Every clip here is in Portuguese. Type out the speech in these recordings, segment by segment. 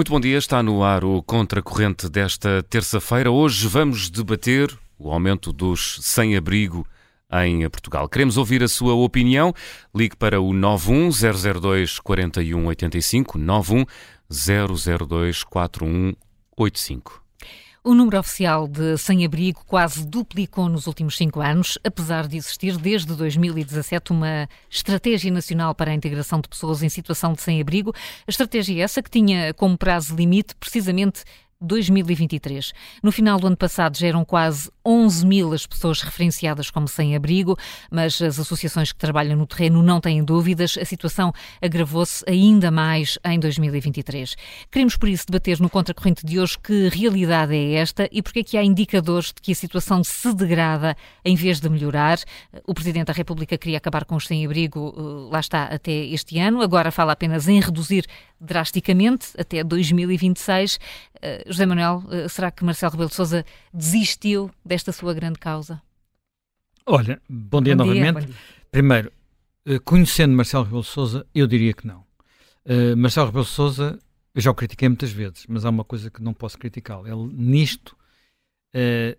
Muito bom dia, está no ar o Contracorrente desta terça-feira. Hoje vamos debater o aumento dos sem-abrigo em Portugal. Queremos ouvir a sua opinião. Ligue para o 91002 4185, 91002 4185. O número oficial de sem-abrigo quase duplicou nos últimos cinco anos, apesar de existir desde 2017 uma estratégia nacional para a integração de pessoas em situação de sem-abrigo. A estratégia é essa que tinha como prazo limite precisamente 2023. No final do ano passado já eram quase 11 mil as pessoas referenciadas como sem-abrigo, mas as associações que trabalham no terreno não têm dúvidas, a situação agravou-se ainda mais em 2023. Queremos, por isso, debater no Contracorrente de hoje que realidade é esta e porque é que há indicadores de que a situação se degrada em vez de melhorar. O Presidente da República queria acabar com os sem-abrigo, eh, lá está, até este ano, agora fala apenas em reduzir drasticamente até 2026. Uh, José Manuel, uh, será que Marcelo Rebelo de Sousa desistiu desta sua grande causa? Olha, bom dia bom novamente. Dia, bom dia. Primeiro, uh, conhecendo Marcelo Rebelo de Sousa, eu diria que não. Marcelo Rebelo de Sousa, eu já o critiquei muitas vezes, mas há uma coisa que não posso criticá-lo. Ele nisto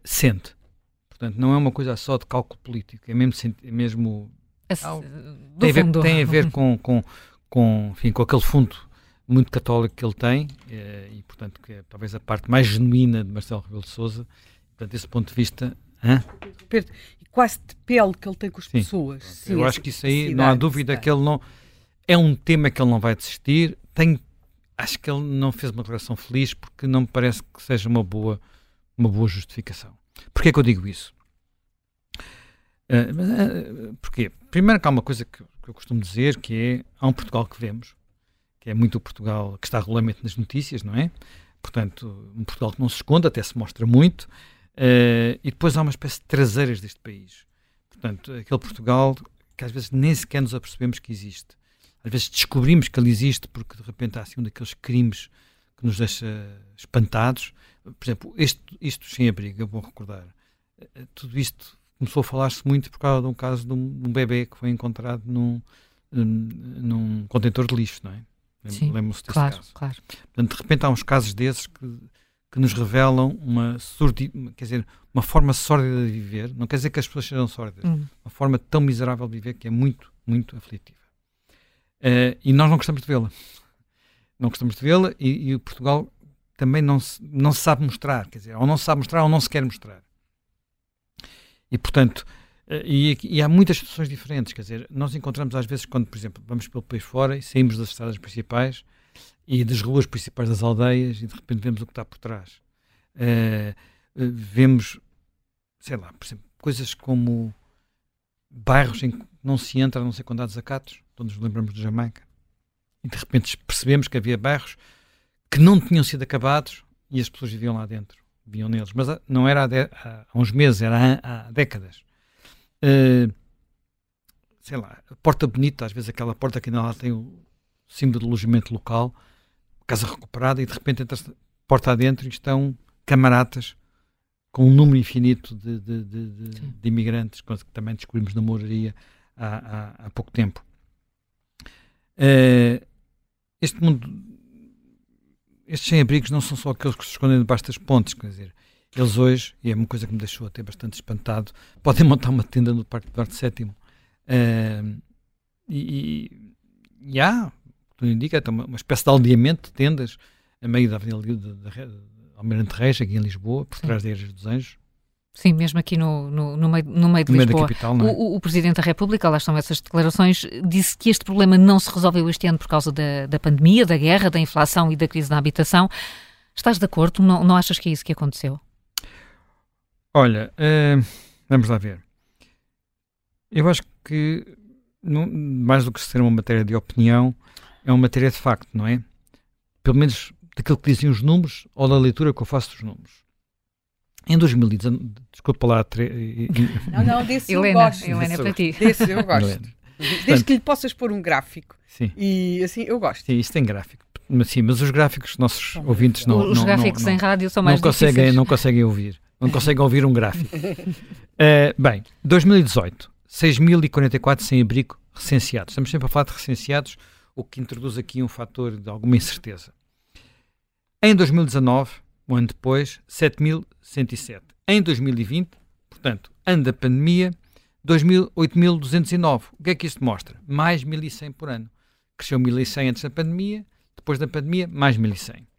sente. Portanto, não é uma coisa só de cálculo político, é mesmo, é mesmo tem, a ver, tem a ver com, com, com, enfim, com aquele fundo muito católico que ele tem eh, e, portanto, que é talvez a parte mais genuína de Marcelo Rebelo de Sousa. Portanto, desse ponto de vista. Hã? E quase de pele que ele tem com as Sim. pessoas. Sim, eu acho que isso aí, não há dúvida que ele não. É um tema que ele não vai desistir. Tem, acho que ele não fez uma declaração feliz porque não me parece que seja uma boa, uma boa justificação. Porquê é que eu digo isso? Uh, uh, porquê? Primeiro que há uma coisa que, que eu costumo dizer que é há um Portugal que vemos que é muito o Portugal que está regularmente nas notícias, não é? Portanto, um Portugal que não se esconde, até se mostra muito, uh, e depois há uma espécie de traseiras deste país. Portanto, aquele Portugal que às vezes nem sequer nos apercebemos que existe. Às vezes descobrimos que ele existe porque de repente há assim um daqueles crimes que nos deixa espantados. Por exemplo, isto sem abrigo, é bom recordar. Uh, tudo isto começou a falar-se muito por causa de um caso de um, um bebê que foi encontrado num, num contentor de lixo, não é? Lembram-se desse claro, caso. Claro. Portanto, de repente há uns casos desses que, que nos revelam uma, surdi, quer dizer, uma forma sórdida de viver. Não quer dizer que as pessoas sejam sórdidas. Hum. Uma forma tão miserável de viver que é muito, muito aflitiva. Uh, e nós não gostamos de vê-la. Não gostamos de vê-la e, e, o Portugal também não se, não se sabe mostrar. Quer dizer, ou não se sabe mostrar ou não se quer mostrar. E, portanto, e, e, há muitas situações diferentes, quer dizer, nós encontramos às vezes quando, por exemplo, vamos pelo país fora e saímos das estradas principais e das ruas principais das aldeias e de repente vemos o que está por trás. Uh, vemos, sei lá, por exemplo, coisas como bairros em que não se entra a não ser quando há desacatos, todos nos lembramos de Jamaica, e de repente percebemos que havia bairros que não tinham sido acabados e as pessoas viviam lá dentro, viviam neles, mas não era há, de, há uns meses, era há, há décadas. Uh, sei lá, Porta Bonita, às vezes aquela porta que ainda lá tem o símbolo de alojamento local, casa recuperada, e de repente entra porta adentro e estão camaratas com um número infinito de, de, de, de, imigrantes, coisa que também descobrimos na moraria há, há, há pouco tempo. Uh, este mundo, estes sem-abrigos não são só aqueles que se escondem debaixo das pontes, quer dizer, eles hoje, e é uma coisa que me deixou até bastante espantado, podem montar uma tenda no Parque Eduardo VII. Uh, e, e há, tu indica, uma, uma espécie de aldeamento de tendas a meio da Avenida Almirante Reis, aqui em Lisboa, por trás da Igreja dos Anjos. Sim, mesmo aqui no, no, no, meio, no meio de no Lisboa. Meio capital, é? o, o, Presidente da República, lá estão essas declarações, disse que este problema não se resolveu este ano por causa da, da pandemia, da guerra, da inflação e da crise na habitação. Estás de acordo? Não, não achas que é isso que aconteceu? Olha, uh, vamos lá ver. Eu acho que, não, mais do que ser uma matéria de opinião, é uma matéria de facto, não é? Pelo menos daquilo que dizem os números ou da leitura que eu faço dos números. Em 2019, desculpa lá. Tre... Não, não, desse Helena, eu gosto. Helena, é para ti. Desse eu gosto. Desde que lhe possas pôr um gráfico. Sim. E assim, eu gosto. Sim, isso tem gráfico. Mas, sim, mas os gráficos, nossos ouvintes não. Os não, gráficos não, em rádio são mais não conseguem, Não conseguem ouvir. Não conseguem ouvir um gráfico. Uh, bem, 2018, 6.044 sem-abrigo recenseados. Estamos sempre a falar de recenseados, o que introduz aqui um fator de alguma incerteza. Em 2019, um ano depois, 7.107. Em 2020, portanto, ano da pandemia, 8.209. O que é que isto mostra? Mais 1.100 por ano. Cresceu 1.100 antes da pandemia, depois da pandemia, mais 1.100.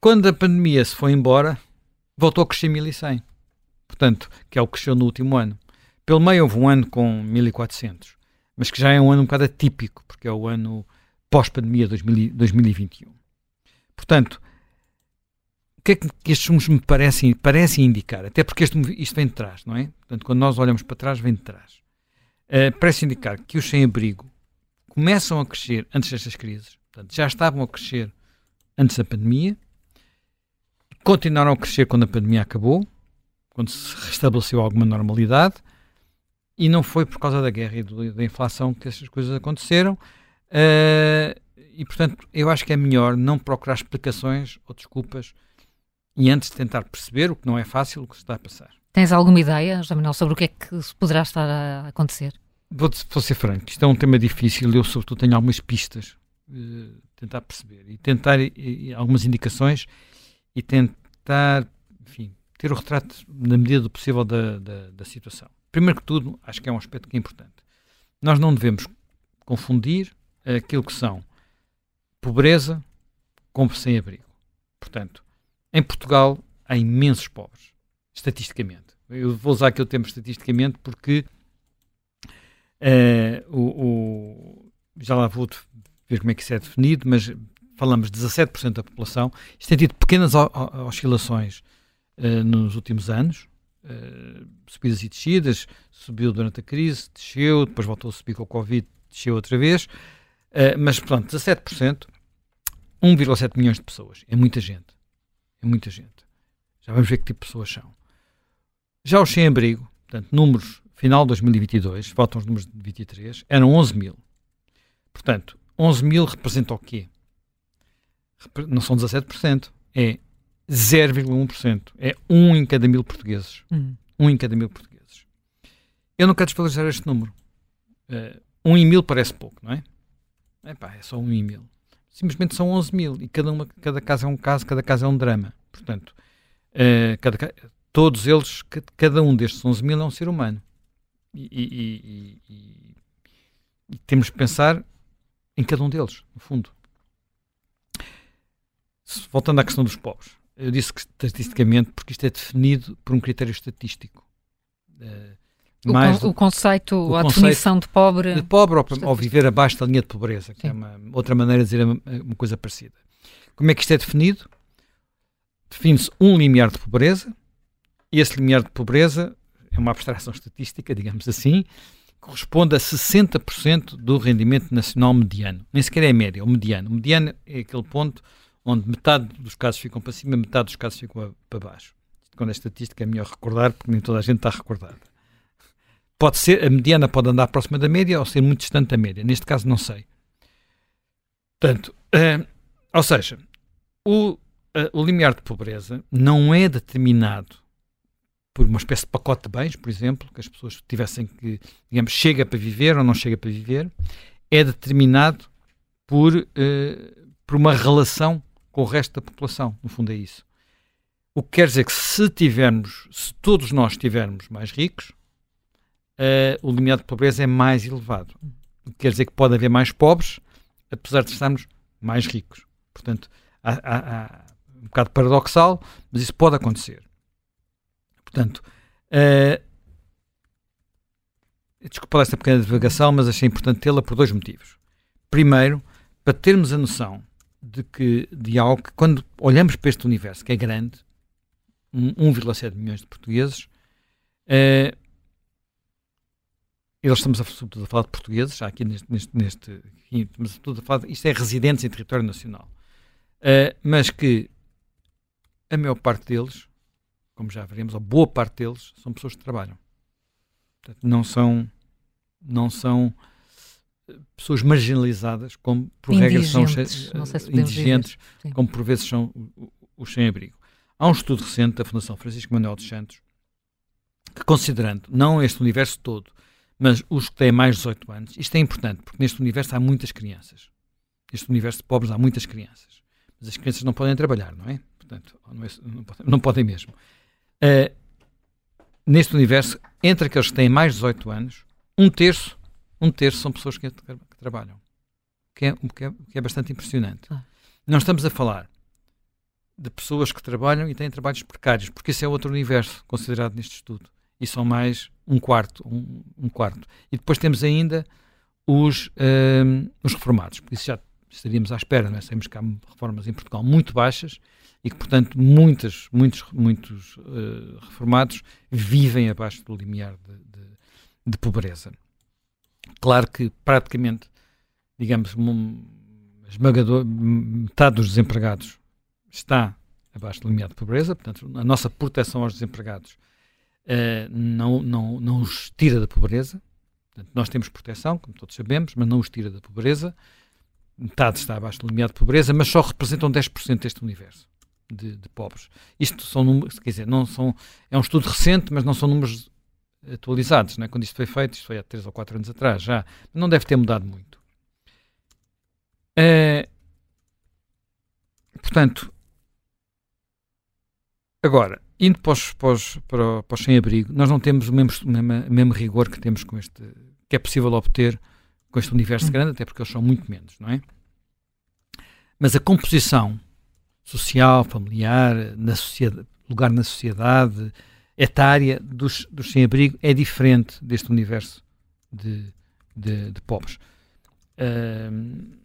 Quando a pandemia se foi embora, voltou a crescer 1.100. Portanto, que é o que cresceu no último ano. Pelo meio houve um ano com 1.400, mas que já é um ano um bocado atípico, porque é o ano pós-pandemia 2021. Portanto, o que é que estes números me parecem, parecem indicar? Até porque este, isto vem de trás, não é? Portanto, quando nós olhamos para trás, vem de trás. Uh, parece indicar que os sem-abrigo começam a crescer antes destas crises. Portanto, já estavam a crescer antes da pandemia, continuaram a crescer quando a pandemia acabou, quando se restabeleceu alguma normalidade, e não foi por causa da guerra e do, da inflação que essas coisas aconteceram. Uh, e, portanto, eu acho que é melhor não procurar explicações ou desculpas e antes de tentar perceber, o que não é fácil, o que se está a passar. Tens alguma ideia, José Manuel, sobre o que é que poderá estar a acontecer? Vou, vou ser franco, isto é um tema difícil, eu sobretudo tenho algumas pistas, uh, tentar perceber e tentar e, algumas indicações e tentar, enfim, ter o retrato na medida do possível da, da, da situação. Primeiro que tudo, acho que é um aspecto que é importante. Nós não devemos confundir aquilo que são pobreza com sem-abrigo. Portanto, em Portugal há imensos pobres, estatisticamente. Eu vou usar aqui o termo estatisticamente porque uh, o, o, já lá vou ver como é que isso é definido, mas falamos de 17% da população. Isto tem tido pequenas oscilações uh, nos últimos anos, uh, subidas e descidas. Subiu durante a crise, desceu, depois voltou a subir com o Covid, desceu outra vez. Uh, mas, portanto, 17%, 1,7 milhões de pessoas. É muita gente. É muita gente. Já vamos ver que tipo de pessoas são. Já os sem-abrigo, portanto, números final de 2022, faltam os números de 23, eram 11 mil. Portanto, 11 mil representa o quê? Não são 17%, é 0,1%. É um em cada mil portugueses. Hum. Um em cada mil portugueses. Eu não quero desvalorizar este número. Uh, um em mil parece pouco, não é? Epá, é só um em mil. Simplesmente são 11 mil e cada, uma, cada caso é um caso, cada caso é um drama. Portanto, uh, cada, todos eles, cada um destes 11 mil é um ser humano. E, e, e, e, temos que pensar em cada um deles, no fundo. Voltando à questão dos pobres, eu disse que estatisticamente, porque isto é definido por um critério estatístico. Uh, o, con o, conceito, o a conceito definição de pobre. De pobre ou, ou, viver abaixo da linha de pobreza, que é Sim. é uma outra maneira de dizer uma, uma coisa parecida. Como é que isto é definido? Define-se um limiar de pobreza, e esse limiar de pobreza é uma abstração estatística, digamos assim, corresponde a 60% do rendimento nacional mediano. Nem sequer é média, é o mediano. O mediano é aquele ponto onde metade dos casos ficam para cima, metade dos casos ficam para baixo. Quando a estatística é melhor recordar, porque nem toda a gente está recordada. Pode ser, a mediana pode andar próxima da média ou ser muito distante da média. Neste caso, não sei. Portanto, uh, ou seja, o, uh, o limiar de pobreza não é determinado por uma espécie de pacote de bens, por exemplo, que as pessoas tivessem que, digamos, chega para viver ou não chega para viver, é determinado por, uh, por uma relação com o resto da população. No fundo, é isso. O que quer dizer que se tivermos, se todos nós estivermos mais ricos, uh, o limiar de pobreza é mais elevado. O que quer dizer que pode haver mais pobres, apesar de estarmos mais ricos. Portanto, há, há, há um bocado paradoxal, mas isso pode acontecer. Portanto, uh, desculpa esta pequena divagação, mas achei importante tê-la por dois motivos. Primeiro, para termos a noção de que de algo que, quando olhamos para este universo, que é grande, 1,7 milhões de portugueses, uh, eles estamos a, sobretudo a falar de portugueses, aqui neste, neste, neste a falar, isto é residentes em território nacional, uh, mas que a maior parte deles, como já veremos, a boa parte deles, são pessoas que trabalham. Portanto, não são, não são pessoas marginalizadas, como por regra são se indigentes, como por vezes são os sem-abrigo. Há um estudo recente da Fundação Francisco Manuel dos Santos que, considerando não este universo todo, mas os que têm mais de 18 anos, isto é importante, porque neste universo há muitas crianças. neste universo de pobres há muitas crianças. Mas as crianças não podem trabalhar, não é? Portanto, não, é, não, podem, não podem, mesmo. Uh, neste universo, entre aqueles que têm mais de 18 anos, um terço, um terço são pessoas que, que trabalham. Que é, que, é, que é bastante impressionante. Ah. Não estamos a falar de pessoas que trabalham e têm trabalhos precários, porque esse é outro universo considerado neste estudo. E são mais um quarto, um, um quarto. E depois temos ainda os, um, os reformados, por isso já estaríamos à espera, não é? Sabemos que há reformas em Portugal muito baixas e que, portanto, muitos, muitos, muitos uh, reformados vivem abaixo do limiar de, de, de, pobreza. Claro que, praticamente, digamos, esmagador, metade dos desempregados está abaixo do limiar de pobreza, portanto, a nossa proteção aos desempregados uh, não, não, não os tira da pobreza. Portanto, nós temos proteção, como todos sabemos, mas não os tira da pobreza. Metade está abaixo do limiar de pobreza, mas só representam 10% deste universo de, de, pobres. Isto são números, quer dizer, não são, é um estudo recente, mas não são números atualizados. Né? Quando isto foi feito, isto foi há 3 ou 4 anos atrás já, não deve ter mudado muito. Uh, portanto, Agora, indo para os, para os, para, os sem-abrigo, nós não temos o mesmo, o mesmo, rigor que temos com este, que é possível obter com este universo hum. grande, até porque eles são muito menos, não é? Mas a composição social, familiar, na lugar na sociedade, etária dos, dos sem-abrigo é diferente deste universo de, de, de pobres. Uh,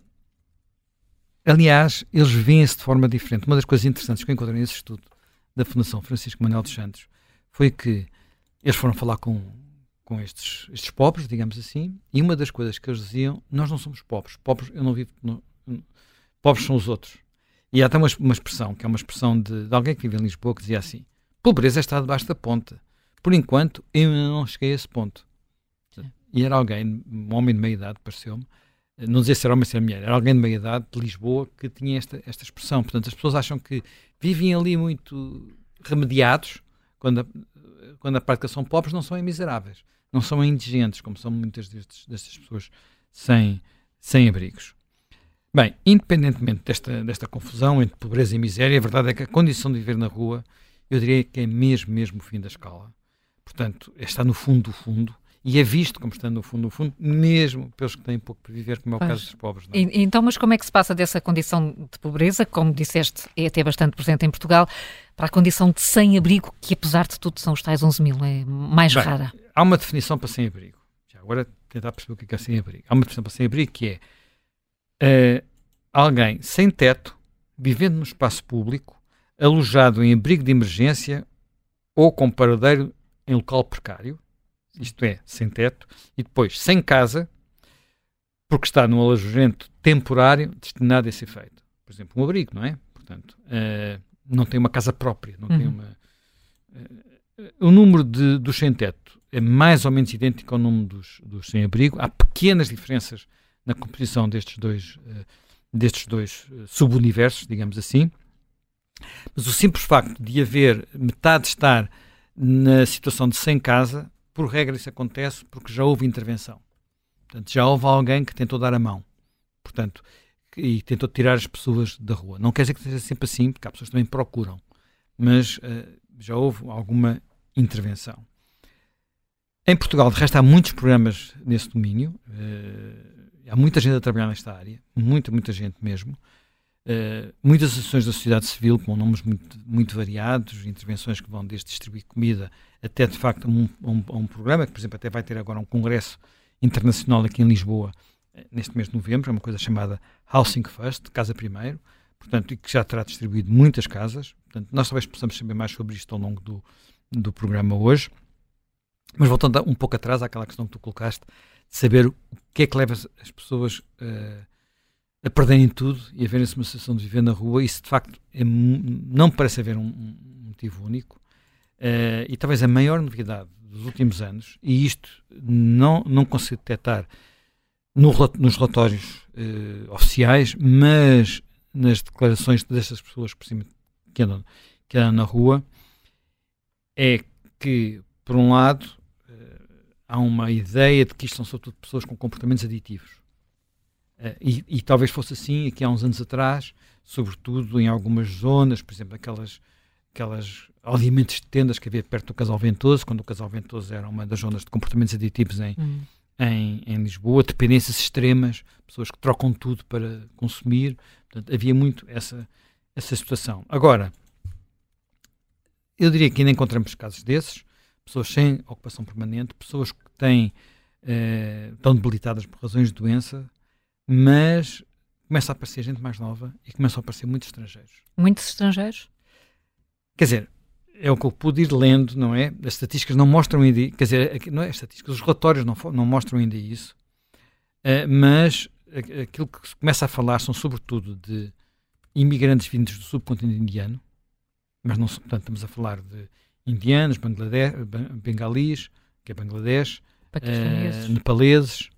aliás, eles veem-se de forma diferente. Uma das coisas interessantes que eu encontrei nesse estudo da Fundação Francisco Manuel dos Santos foi que eles foram falar com, com estes, estes pobres, digamos assim, e uma das coisas que eles diziam, nós não somos pobres, pobres, eu não vivo, pobres são os outros. E há até uma, uma expressão, que é uma expressão de, de, alguém que vive em Lisboa, que dizia assim, pobreza está debaixo da ponta. Por enquanto, eu não cheguei a esse ponto. Sim. E era alguém, um homem de meia idade, pareceu-me, não dizer se era homem ou se era mulher, era alguém de meia idade de Lisboa que tinha esta, esta expressão. Portanto, as pessoas acham que vivem ali muito remediados, quando a, quando a prática são pobres, não são miseráveis, não são indigentes, como são muitas destes, destas pessoas sem, sem abrigos. Bem, independentemente desta, desta confusão entre pobreza e miséria, a verdade é que a condição de viver na rua, eu diria que é mesmo, mesmo o fim da escala. Portanto, está no fundo do fundo e é visto como estando no fundo, no fundo, mesmo pelos que têm pouco para viver, como é o pois. caso dos pobres. É? E, então, mas como é que se passa dessa condição de pobreza, como disseste, é até bastante presente em Portugal, para a condição de sem-abrigo, que apesar de tudo são os tais 11 mil, é mais Bem, rara? Há uma definição para sem-abrigo. Agora tentar perceber o que é, é sem-abrigo. Há uma definição para sem-abrigo que é uh, alguém sem teto, vivendo no espaço público, alojado em abrigo de emergência ou com paradeiro em local precário, isto é, sem teto, e depois sem casa, porque está num alojamento temporário destinado a esse efeito. Por exemplo, um abrigo, não é? Portanto, uh, não tem uma casa própria, não uhum. tem uma. Uh, o número de, dos sem teto é mais ou menos idêntico ao número dos, dos sem abrigo. Há pequenas diferenças na composição destes dois, uh, destes dois subuniversos, digamos assim. Mas o simples facto de haver metade estar na situação de sem casa por regra isso acontece porque já houve intervenção. Portanto, já houve alguém que tentou dar a mão. Portanto, e tentou tirar as pessoas da rua. Não quer dizer que seja sempre assim, porque há pessoas que também procuram. Mas uh, já houve alguma intervenção. Em Portugal, de resto, há muitos programas nesse domínio. Uh, há muita gente a trabalhar nesta área. Muita, muita gente mesmo. Uh, muitas associações da sociedade civil com nomes muito, muito variados, intervenções que vão desde distribuir comida até de facto um, um, um, programa, que por exemplo até vai ter agora um congresso internacional aqui em Lisboa eh, neste mês de novembro, é uma coisa chamada Housing First, Casa Primeiro, portanto, e que já terá distribuído muitas casas. Portanto, nós talvez possamos saber mais sobre isto ao longo do, do programa hoje. Mas voltando um pouco atrás àquela questão que tu colocaste, de saber o que é que leva as pessoas uh, a perderem tudo e a verem-se uma situação de viver na rua, isso de facto é, não parece haver um, um motivo único. Uh, e talvez a maior novidade dos últimos anos, e isto não, não consigo detectar no, nos relatórios uh, oficiais, mas nas declarações destas pessoas por cima, que, andam, que andam na rua, é que, por um lado, uh, há uma ideia de que isto são sobretudo pessoas com comportamentos aditivos e, e, talvez fosse assim aqui há uns anos atrás, sobretudo em algumas zonas, por exemplo, aquelas, aquelas aldeamentos de tendas que havia perto do Casal Ventoso, quando o Casal Ventoso era uma das zonas de comportamentos aditivos em, hum. em, em, Lisboa, dependências extremas, pessoas que trocam tudo para consumir. Portanto, havia muito essa, essa situação. Agora, eu diria que ainda encontramos casos desses, pessoas sem ocupação permanente, pessoas que têm, eh, estão debilitadas por razões de doença, mas começa a aparecer gente mais nova e começam a aparecer muitos estrangeiros. Muitos estrangeiros? Quer dizer, é o que eu pude ir lendo, não é? As estatísticas não mostram ainda, quer dizer, não é as estatísticas, os relatórios não, não mostram ainda isso, uh, mas aquilo que se começa a falar são sobretudo de imigrantes vindos do subcontinente indiano, mas não portanto, estamos a falar de indianos, Bangladesh, bengalis, que é Bangladesh, uh, nepaleses,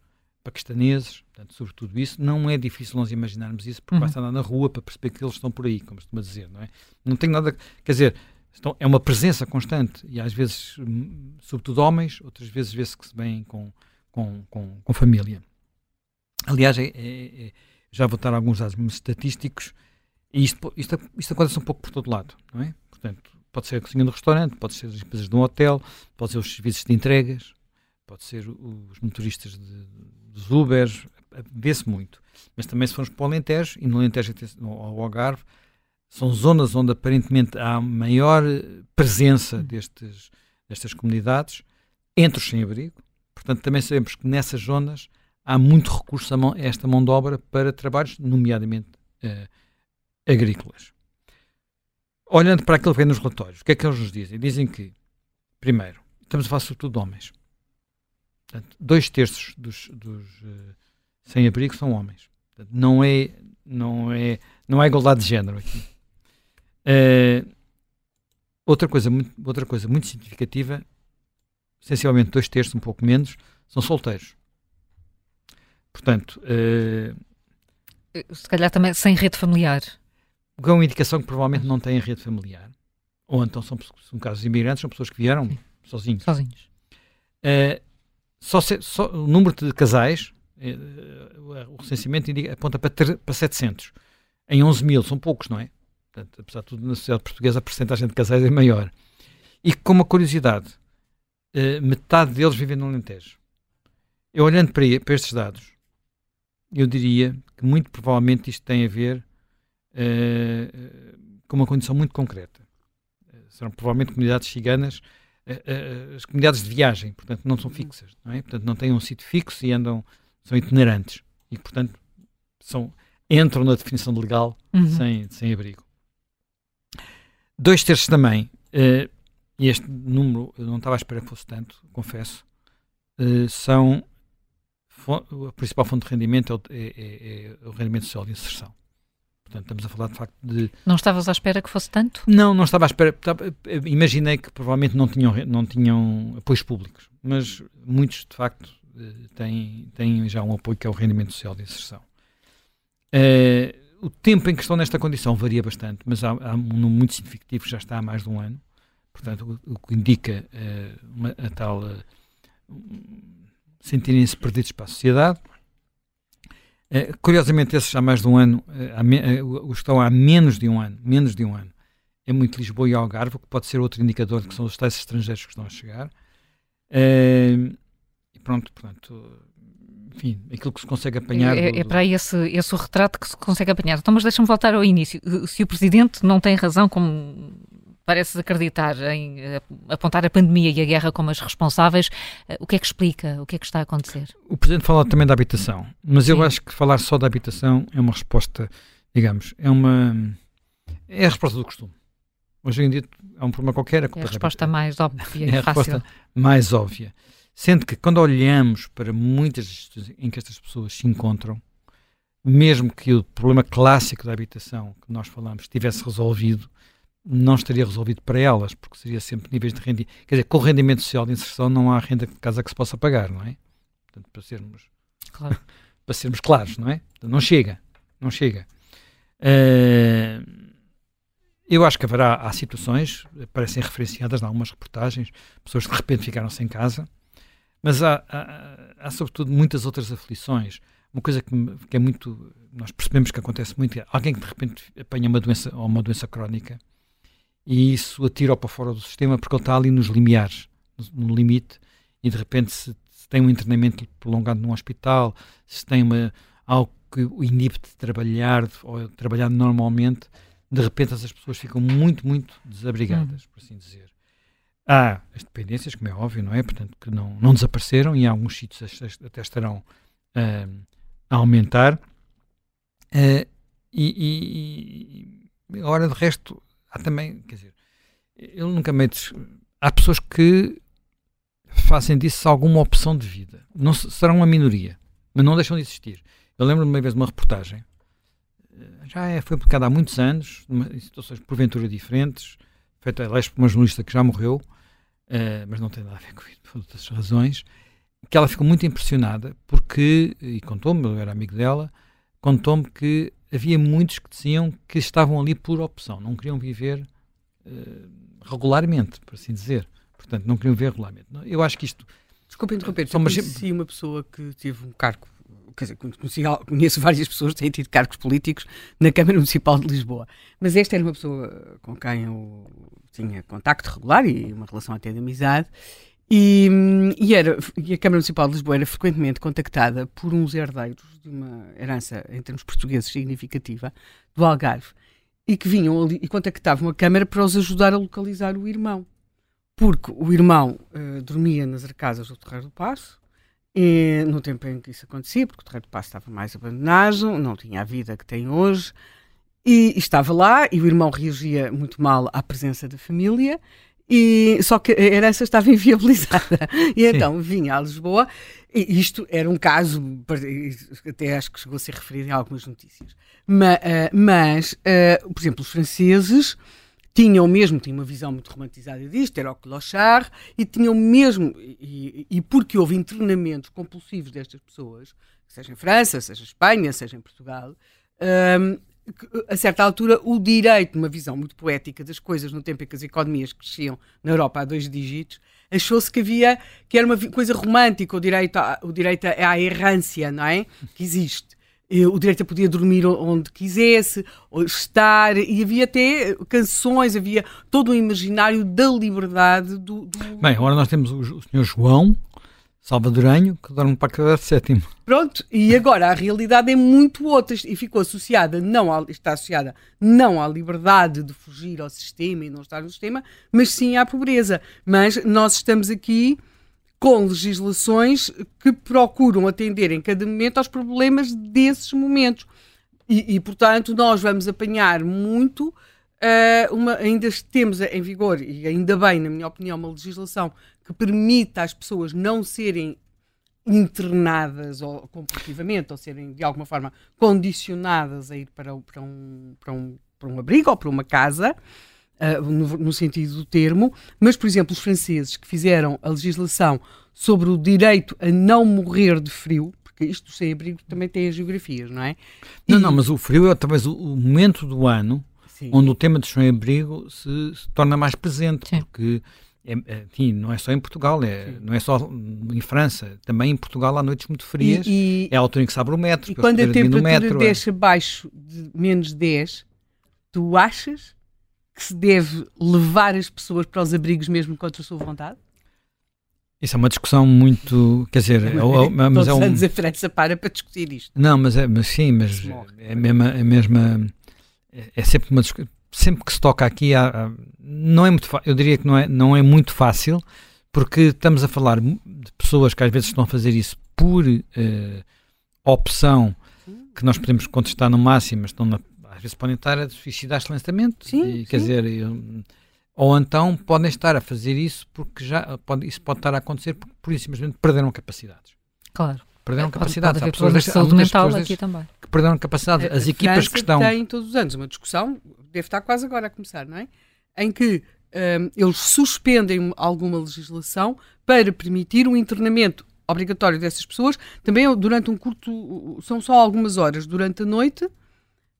paquistaneses, portanto, sobretudo isso. Não é difícil nós imaginarmos isso, porque uhum. basta andar na rua para perceber que eles estão por aí, como costuma dizer, não é? Não tem nada, quer dizer, estão, é uma presença constante e às vezes, hum, sobretudo homens, outras vezes vê-se que se vêm com, com, com, com família. Aliás, é, é, é, já vou dar alguns dados estatísticos e isto, isto, isto acontece um pouco por todo lado, não é? Portanto, pode ser a cozinha do restaurante, pode ser as empresas de um hotel, pode ser os serviços de entregas, pode ser os motoristas de, dos Ubers, vê-se muito. Mas também se formos para o Alentejo, e no Alentejo ao Algarve, são zonas onde aparentemente há maior presença destes, destas comunidades entre os sem-abrigo. Portanto, também sabemos que nessas zonas há muito recurso a, mão, a esta mão de obra para trabalhos, nomeadamente uh, agrícolas. Olhando para aquilo que vem nos relatórios, o que é que eles nos dizem? Dizem que, primeiro, estamos a falar sobretudo de homens. Portanto, dois terços dos, dos uh, sem-abrigo são homens. Não é, não é, não há igualdade de género aqui. Uh, outra coisa muito, outra coisa muito significativa, essencialmente dois terços, um pouco menos, são solteiros. Portanto, uh, se calhar também sem rede familiar. O que é uma indicação que provavelmente não têm rede familiar. Ou então são, são casos de imigrantes, são pessoas que vieram Sim. sozinhos. Sozinhos. Uh, só, se, só, o número de casais, o recenseamento indica, aponta para, ter, para 700. Em 11 mil, são poucos, não é? Portanto, apesar de tudo, na sociedade portuguesa a porcentagem de casais é maior. E com uma curiosidade, uh, metade deles vivem no Alentejo. Eu olhando para, para estes dados, eu diria que muito provavelmente isto tem a ver uh, com uma condição muito concreta. Uh, serão provavelmente comunidades ciganas, uh, as comunidades de viagem, portanto não são fixas, não é? Portanto não têm um sítio fixo e andam, são itinerantes e portanto são, entram na definição de legal uhum. sem, sem abrigo. Dois terços também, e este número eu não estava à espera que fosse tanto, confesso, são a principal fonte de rendimento é o, é, é, é o rendimento social de inserção. Portanto, estamos a falar de facto de. Não estavas à espera que fosse tanto? Não, não estava à espera. Imaginei que provavelmente não tinham, não tinham apoios públicos, mas muitos, de facto, eh, têm, têm já um apoio que é o rendimento social de inserção. Uh, o tempo em que estão nesta condição varia bastante, mas há, há um número muito significativo que já está há mais de um ano. Portanto, o, o que indica uh, uma, a tal. Uh, sentirem-se perdidos para a sociedade. Curiosamente, esses há mais de um ano, uh, os estão há menos de um ano, menos de um ano, é muito Lisboa e Algarve, que pode ser outro indicador de que são os tais estrangeiros que estão a chegar. Uh, pronto, portanto, enfim, aquilo que se consegue apanhar. É, do, é para aí esse, esse o retrato que se consegue apanhar. Então, mas deixa-me voltar ao início. Se o Presidente não tem razão, como pareces acreditar em eh, apontar a pandemia e a guerra como as responsáveis. Eh, o que é que explica? O que é que está a acontecer? O Presidente fala também da habitação, mas Sim. eu acho que falar só da habitação é uma resposta, digamos, é uma. É a resposta do costume. Hoje em dia há um problema qualquer. A é a resposta mais óbvia é a resposta mais óbvia. Sendo que quando olhamos para muitas instituições em que estas pessoas se encontram, mesmo que o problema clássico da habitação que nós falamos estivesse resolvido, não estaria resolvido para elas, porque seria sempre níveis de rendimento. Quer dizer, com o rendimento social de inserção não há renda de casa que se possa pagar, não é? Portanto, para sermos, claro. para sermos claros, não é? Não chega, não chega. Uh, eu acho que haverá há situações, parecem referenciadas em algumas reportagens, pessoas que de repente ficaram sem casa, mas há, há, há sobretudo muitas outras aflições. uma coisa que, que, é muito. Nós percebemos que acontece muito: é alguém que de repente apanha uma doença ou uma doença crónica e isso atira para fora do sistema porque ele está ali nos limiares, no, no limite, e de repente se, se, tem um internamento prolongado num hospital, se tem uma, algo que o inibe de trabalhar ou trabalhar normalmente, de repente essas pessoas ficam muito, muito desabrigadas, hum. por assim dizer. Há as dependências, como é óbvio, não é? Portanto, que não, não desapareceram e em alguns sítios até estarão uh, a aumentar. Uh, e, e, agora, de resto, há também, quer dizer, eu nunca meto. Há pessoas que fazem disso alguma opção de vida. Não serão uma minoria, mas não deixam de existir. Eu lembro-me uma vez de uma reportagem, eh, já é, foi publicada há muitos anos, em situações porventura diferentes, feita, aliás, por uma jornalista que já morreu, uh, mas não tem nada a ver com isso, por outras razões, que ela ficou muito impressionada porque, e contou-me, eu era amigo dela, contou-me que havia muitos que diziam que estavam ali por opção, não queriam viver uh, regularmente, por assim dizer. Portanto, não queriam viver regularmente. Eu acho que isto. Desculpe interromper, eu conheci uma pessoa que teve um cargo quer dizer, conheci, conheço várias pessoas que têm tido cargos políticos na Câmara Municipal de Lisboa, mas esta era uma pessoa com quem eu tinha contacto regular e uma relação até de amizade, e, e, era, e a Câmara Municipal de Lisboa era frequentemente contactada por uns herdeiros de uma herança, em termos portugueses, significativa, do Algarve, e que vinham ali e contactavam a Câmara para os ajudar a localizar o irmão. Porque o irmão uh, dormia nas arcasas do Terreiro do Passo, e, no tempo em que isso acontecia, porque o Terreiro do Passo estava mais abandonado, não tinha a vida que tem hoje, e, e estava lá, e o irmão reagia muito mal à presença da família, e, só que a herança estava inviabilizada. E Sim. então vinha a Lisboa, e isto era um caso, até acho que chegou a ser referido em algumas notícias. Mas, uh, mas uh, por exemplo, os franceses tinham mesmo, tinham uma visão muito romantizada disto, era o clochard, e tinham mesmo, e, e, porque houve internamentos compulsivos destas pessoas, seja em França, seja em Espanha, seja em Portugal, um, a certa altura o direito, uma visão muito poética das coisas no tempo em que as economias cresciam na Europa a dois dígitos, achou-se que havia que era uma coisa romântica o direito o direito à errância, não é? Que existe o direito a poder dormir onde quisesse, estar, e havia até canções, havia todo o imaginário da liberdade do, do... Bem, agora nós temos o, o senhor João Salvadoranho, que dorme para cada sétimo. Pronto, e agora a realidade é muito outra e ficou associada, não à, está associada não à liberdade de fugir ao sistema e não estar no sistema, mas sim à pobreza. Mas nós estamos aqui com legislações que procuram atender em cada momento aos problemas desses momentos. E, e portanto, nós vamos apanhar muito. Uh, uma, ainda temos em vigor, e ainda bem, na minha opinião, uma legislação que permita às pessoas não serem internadas ou compulsivamente, ou serem de alguma forma condicionadas a ir para, para, um, para, um, para um abrigo ou para uma casa. Uh, no, no, sentido do termo, mas, por exemplo, os franceses que fizeram a legislação sobre o direito a não morrer de frio, porque isto sem abrigo também tem as geografias, não é? Não, e... não, mas o frio é talvez o, o momento do ano Sim. onde o tema do sem abrigo se, se, torna mais presente, Sim. porque é, é, sim, não é só em Portugal, é, não é só em França, também em Portugal há noites muito frias, e, e, é a altura em que se abre o metro. E quando a temperatura metro, é. desce é. abaixo de menos 10, tu achas que se deve levar as pessoas para os abrigos mesmo contra a sua vontade? Isso é uma discussão muito, quer dizer, é, é, mas Todos é um... anos a França para para discutir isto. Não, mas é, mas sim, mas é a mesma, é mesma é, é sempre uma sempre que se toca aqui há, não é muito eu diria que não é não é muito fácil porque estamos a falar de pessoas que às vezes estão a fazer isso por uh, opção que nós podemos contestar no máximo, mas estão na, às vezes podem estar a suicidar-se lentamente. Sim, e, sim. Quer dizer, eu, ou então podem estar a fazer isso porque já pode, isso pode estar a acontecer porque por isso simplesmente perderam capacidades. Claro. Perderam pode, capacidades. Pode haver de saúde mental aqui também. Que perderam capacidade. As a equipas França que estão. tem todos os anos uma discussão, deve estar quase agora a começar, não é? Em que um, eles suspendem alguma legislação para permitir o internamento obrigatório dessas pessoas, também durante um curto, são só algumas horas durante a noite,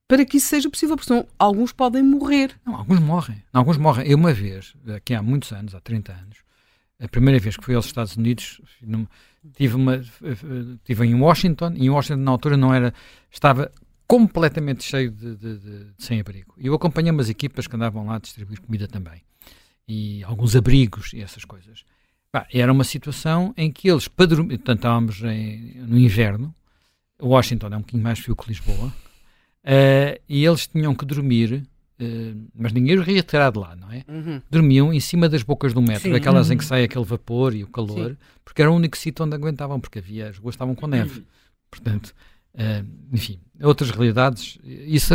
para que isso seja possível, porque senão alguns podem morrer. Não, alguns morrem. Alguns morrem. Eu uma vez, aqui há muitos anos, há 30 anos, a primeira vez que fui aos Estados Unidos, tive, uma, tive em Washington, e em Washington na altura não era, estava completamente cheio de, de, de, de sem-abrigo. E eu acompanhei umas equipas que andavam lá a distribuir comida também. E alguns abrigos e essas coisas. Bah, era uma situação em que eles, portanto, estávamos em, no inverno, Washington é um bocadinho mais frio que Lisboa, uh, e eles tinham que dormir, uh, mas ninguém os ia tirar de lá, não é? Uhum. Dormiam em cima das bocas do metro, Sim. aquelas uhum. em que sai aquele vapor e o calor, Sim. porque era o único sítio onde aguentavam, porque havia, as ruas estavam com neve. Uhum. Portanto, uh, enfim, outras realidades. Isso,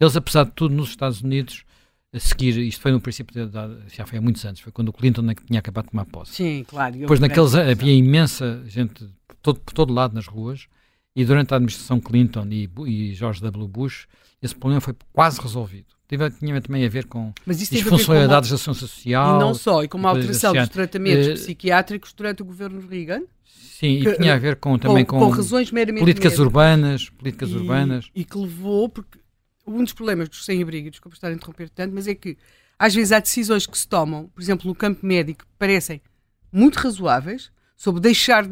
eles, apesar de tudo, nos Estados Unidos, a seguir, isto foi no princípio, de, já foi há muitos anos, foi quando o Clinton é tinha acabado de tomar posse. Sim, claro. Depois naqueles havia imensa gente todo, por todo lado nas ruas e durante a administração Clinton e, e George W. Bush esse problema foi quase resolvido. Teve, tinha também a ver com disfuncionalidades da ação social. E não só, e com uma alteração dos tratamentos uh, psiquiátricos durante o governo Reagan. Sim, que, e tinha a ver com, também com, com, com razões meramente políticas urbanas, políticas e, urbanas. E que levou, porque um dos problemas dos sem-abrigo, desculpa estar a interromper tanto, mas é que às vezes há decisões que se tomam, por exemplo, no campo médico, que parecem muito razoáveis, sobre deixar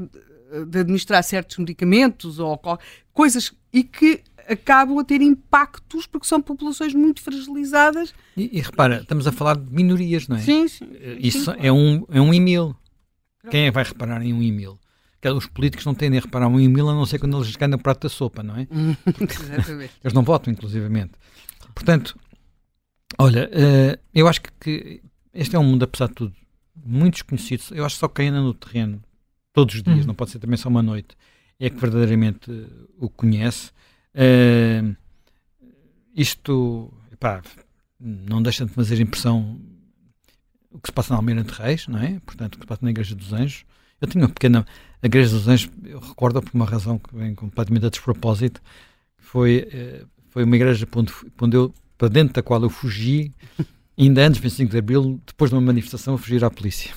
de, administrar certos medicamentos ou coisas e que acabam a ter impactos porque são populações muito fragilizadas. E, e repara, estamos a falar de minorias, não é? Sim, sim. Isso sim. é um, é um e-mail. Quem é vai reparar em um e-mail? Os políticos não tendem a reparar um e-mail a não ser quando eles ganham o prato da sopa, não é? Exatamente. eles não votam, inclusivamente. Portanto, olha, uh, eu acho que, que, este é um mundo, apesar de tudo, muito desconhecido. Eu acho que só quem anda no terreno todos os dias, uhum. não pode ser também só uma noite, é que verdadeiramente uh, o conhece. Uh, isto, epá, não deixa de fazer impressão o que se passa na Almeida de Reis, não é? Portanto, o que se passa na Igreja dos Anjos. Eu tinha uma pequena a Igreja dos Anjos, eu recordo por uma razão que vem completamente a despropósito, foi, eh, foi uma igreja onde, onde eu, para dentro da qual eu fugi, ainda antes do 25 de Abril, depois de uma manifestação, a fugir à polícia.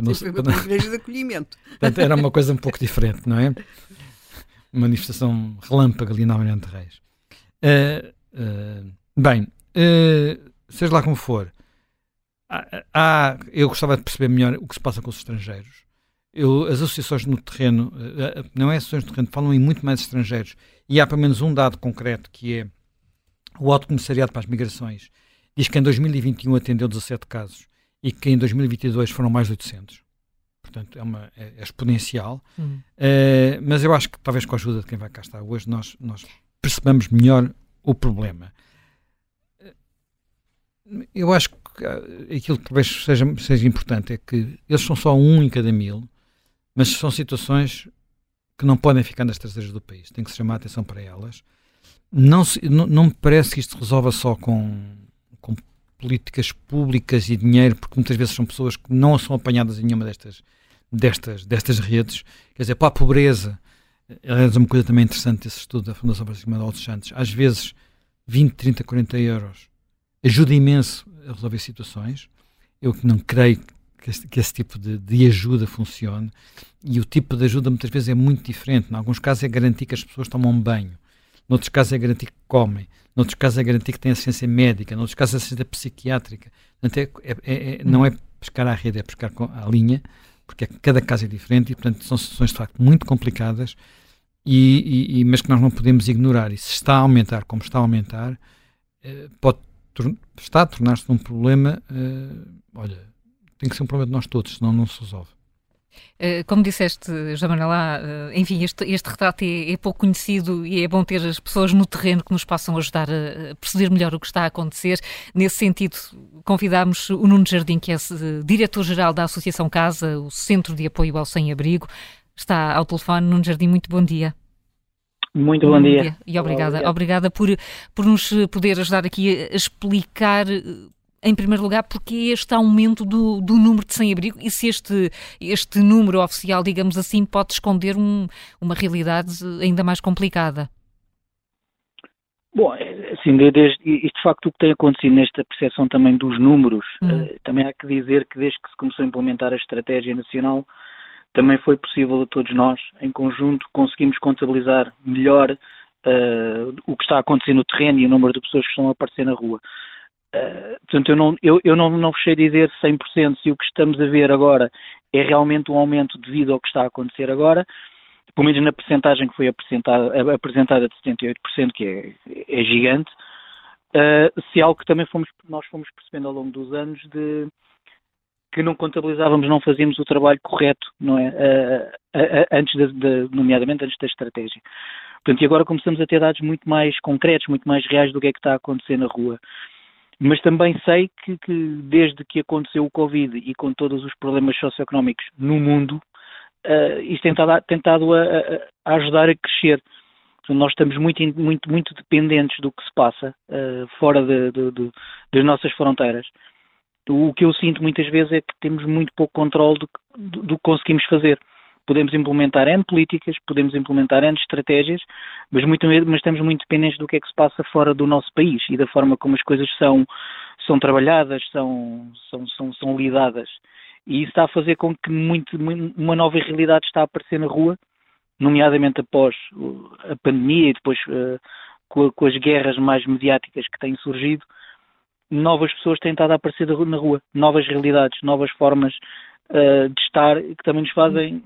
Não, foi uma igreja de acolhimento. Portanto, era uma coisa um pouco diferente, não é? Uma manifestação relâmpago ali na Almirante Reis. Uh, uh, bem, uh, seja lá como for, há, há, eu gostava de perceber melhor o que se passa com os estrangeiros eu, as associações no terreno, não é associações no terreno, falam em muito mais estrangeiros. E há pelo menos um dado concreto que é o Alto Comissariado para as Migrações diz que em 2021 atendeu 17 casos e que em 2022 foram mais de 800. Portanto, é, uma, é, é exponencial. Hum. Uh, mas eu acho que talvez com a ajuda de quem vai cá estar hoje nós, nós percebamos melhor o problema. Eu acho que aquilo que talvez seja, seja importante é que eles são só um em cada mil mas são situações que não podem ficar nas traseiras do país. Tem que se chamar a atenção para elas. Não, se, não, não me parece que isto se resolva só com, com políticas públicas e dinheiro, porque muitas vezes são pessoas que não são apanhadas em nenhuma destas, destas, destas redes. Quer dizer, para a pobreza, aliás, é uma coisa também interessante esse estudo da Fundação Francisco Manuel dos Santos, às vezes 20, 30, 40 euros ajuda imenso a resolver situações. Eu não creio que, este, que esse tipo de, de, ajuda funcione. E o tipo de ajuda muitas vezes é muito diferente. Em alguns casos é garantir que as pessoas tomam banho, noutros casos é garantir que comem, noutros casos é garantir que têm assistência médica, noutros casos é assistência psiquiátrica. Portanto, é, é, é, não é pescar à rede, é pescar à linha, porque cada caso é diferente e, portanto, são situações de facto muito complicadas, e, e, mas que nós não podemos ignorar. E se está a aumentar como está a aumentar, eh, pode está a tornar-se um problema, uh, olha, tem que ser um problema de nós todos, senão não se resolve. Eh, como disseste, Jamanela, eh, enfim, este, este retrato é, é, pouco conhecido e é bom ter as pessoas no terreno que nos possam ajudar a perceber melhor o que está a acontecer. Nesse sentido, convidámos o Nuno Jardim, que é diretor-geral da Associação Casa, o Centro de Apoio ao Sem-Abrigo. Está ao telefone. Nuno Jardim, muito bom dia. Muito bom dia. E obrigada, obrigada por, por nos poder ajudar aqui a explicar em primeiro lugar, porque é este aumento do, do número de sem-abrigo e se este, este número oficial, digamos assim, pode esconder um, uma realidade ainda mais complicada? Bom, é, assim, desde, isto de facto o que tem acontecido nesta percepção também dos números, hum. uh, também há que dizer que desde que se começou a implementar a estratégia nacional, também foi possível a todos nós, em conjunto, conseguimos contabilizar melhor uh, o que está a acontecer no terreno e o número de pessoas que estão a aparecer na rua. Uh, portanto, eu, não, eu, eu não, não fechei dizer 100% se o que estamos a ver agora é realmente um aumento devido ao que está a acontecer agora, pelo menos na percentagem que foi apresentada, apresentada de 78%, que é, é gigante, uh, se é algo que também fomos, nós fomos percebendo ao longo dos anos de que não contabilizávamos, não fazíamos o trabalho correto, não é? Uh, antes, de, de, nomeadamente antes da estratégia. Portanto, e agora começamos a ter dados muito mais concretos, muito mais reais do que é que está a acontecer na rua. Mas também sei que, que desde que aconteceu o Covid e com todos os problemas socioeconómicos no mundo, uh, isto tem estado, tem estado a, a, ajudar a crescer. Nós estamos muito, muito, muito dependentes do que se passa uh, fora de, de, de, das nossas fronteiras. O que eu sinto muitas vezes é que temos muito pouco controle do, do, do que conseguimos fazer podemos implementar N políticas, podemos implementar N estratégias, mas, muito, mas estamos muito dependentes do que é que se passa fora do nosso país e da forma como as coisas são, são trabalhadas, são, são, são, são lidadas. E isso está a fazer com que muito, uma nova realidade está a aparecer na rua, nomeadamente após a pandemia e depois uh, com, com, as guerras mais mediáticas que têm surgido, novas pessoas têm estado a aparecer na rua, novas realidades, novas formas uh, de estar que também nos fazem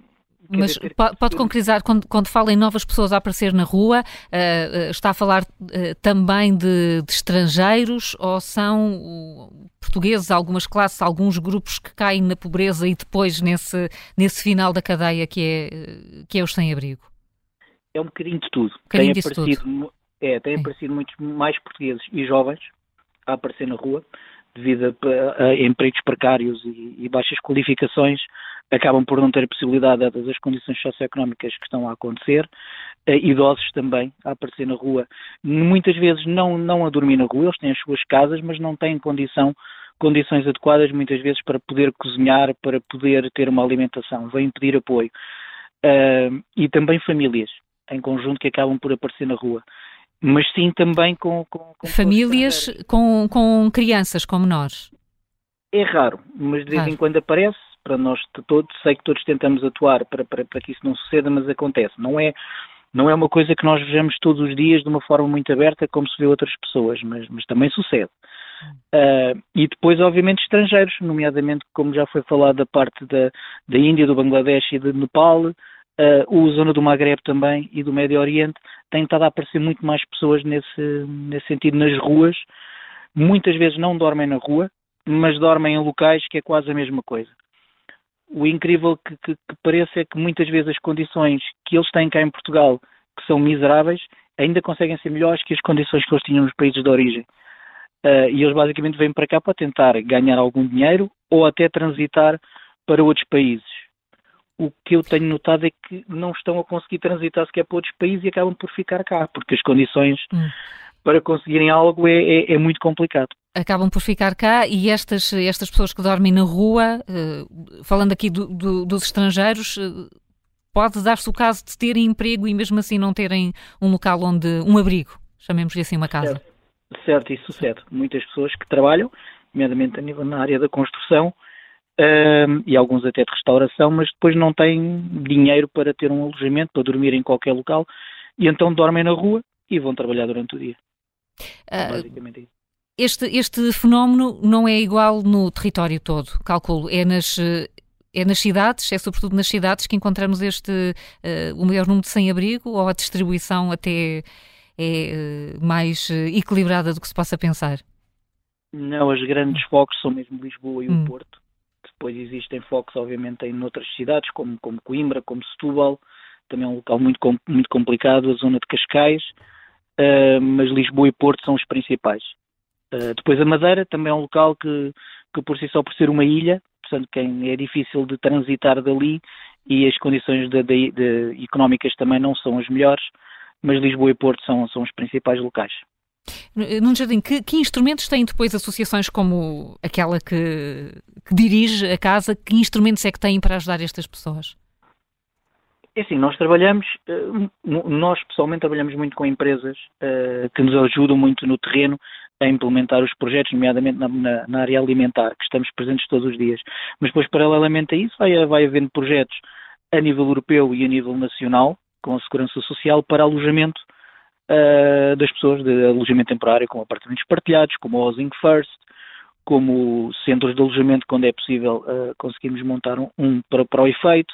mas pode concretizar, quando, quando fala em novas pessoas a aparecer na rua, uh, está a falar uh, também de, de, estrangeiros ou são portugueses, algumas classes, alguns grupos que caem na pobreza e depois nesse, nesse final da cadeia que é, que é os sem-abrigo? É um bocadinho de tudo. Um bocadinho tem aparecido, tudo. É, tem aparecido muitos mais portugueses e jovens a aparecer na rua devido a, a empregos precários e, e, baixas qualificações, acabam por não ter possibilidade, dadas as condições socioeconómicas que estão a acontecer, uh, idosos também a aparecer na rua, muitas vezes não, não a dormir na rua, eles têm as suas casas, mas não têm condição, condições adequadas muitas vezes para poder cozinhar, para poder ter uma alimentação, vêm pedir apoio. Uh, e também famílias em conjunto que acabam por aparecer na rua mas sim também com. com, com Famílias com, com crianças, com menores? É raro, mas de vez em quando aparece. Para nós todos, sei que todos tentamos atuar para, para, para que isso não suceda, mas acontece. Não é, não é uma coisa que nós vejamos todos os dias de uma forma muito aberta, como se vê outras pessoas, mas, mas também sucede. Uh, e depois, obviamente, estrangeiros, nomeadamente, como já foi falado, da parte da, da Índia, do Bangladesh e de Nepal, Uh, o zona do Maghreb também e do Médio Oriente tem estado a aparecer muito mais pessoas nesse, nesse sentido nas ruas. Muitas vezes não dormem na rua, mas dormem em locais que é quase a mesma coisa. O incrível que, que, que parece é que muitas vezes as condições que eles têm cá em Portugal, que são miseráveis, ainda conseguem ser melhores que as condições que eles tinham nos países de origem. Uh, e eles basicamente vêm para cá para tentar ganhar algum dinheiro ou até transitar para outros países o que eu tenho notado é que não estão a conseguir transitar sequer para outros países e acabam por ficar cá, porque as condições hum. para conseguirem algo é, é, é, muito complicado. Acabam por ficar cá e estas, estas pessoas que dormem na rua, uh, falando aqui do, do, dos estrangeiros, uh, pode dar-se o caso de terem emprego e mesmo assim não terem um local onde, um abrigo, chamemos-lhe assim uma casa. Certo, certo isso sucede. Muitas pessoas que trabalham, nomeadamente na área da construção, uh, e alguns até de restauração, mas depois não têm dinheiro para ter um alojamento, para dormir em qualquer local, e então dormem na rua e vão trabalhar durante o dia. Uh, Basicamente isso. Este, este fenómeno não é igual no território todo, calculo. É nas, é nas cidades, é sobretudo nas cidades que encontramos este uh, o maior número de sem-abrigo ou a distribuição até é uh, mais equilibrada do que se possa pensar? Não, os grandes focos são mesmo Lisboa e hum. o Porto. Depois existem focos, obviamente, em outras cidades, como, como Coimbra, como Setúbal, também é um local muito, muito complicado, a zona de Cascais, uh, mas Lisboa e Porto são os principais. Uh, depois a Madeira também é um local que, que por si só por ser uma ilha, portanto quem é difícil de transitar dali e as condições de, de, de, económicas também não são as melhores, mas Lisboa e Porto são, são os principais locais. Nuno Jardim, que, que, instrumentos têm depois associações como aquela que, que, dirige a casa? Que instrumentos é que têm para ajudar estas pessoas? É assim, nós trabalhamos, eh, nós pessoalmente trabalhamos muito com empresas uh, que nos ajudam muito no terreno a implementar os projetos, nomeadamente na, na, na, área alimentar, que estamos presentes todos os dias. Mas depois, paralelamente a isso, vai, vai havendo projetos a nível europeu e a nível nacional, com a segurança social, para alojamento uh, das pessoas de alojamento temporário, como apartamentos partilhados, como o Housing First, como centros de alojamento, quando é possível, uh, montar um, um para, para o efeito.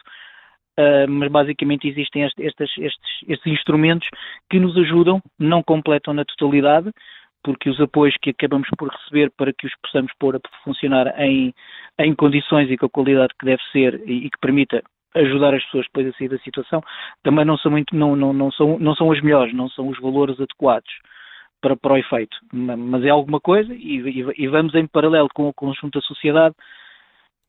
Uh, mas basicamente existem estes, estes, estes, estes, instrumentos que nos ajudam, não completam na totalidade, porque os apoios que acabamos por receber para que os possamos pôr a funcionar em, em condições e com a qualidade que deve ser e, e que permita ajudar as pessoas depois a sair da situação, também não são muito, não, não, não, são, não são os melhores, não são os valores adequados para, para o efeito. Mas é alguma coisa e, e, e vamos em paralelo com o conjunto da sociedade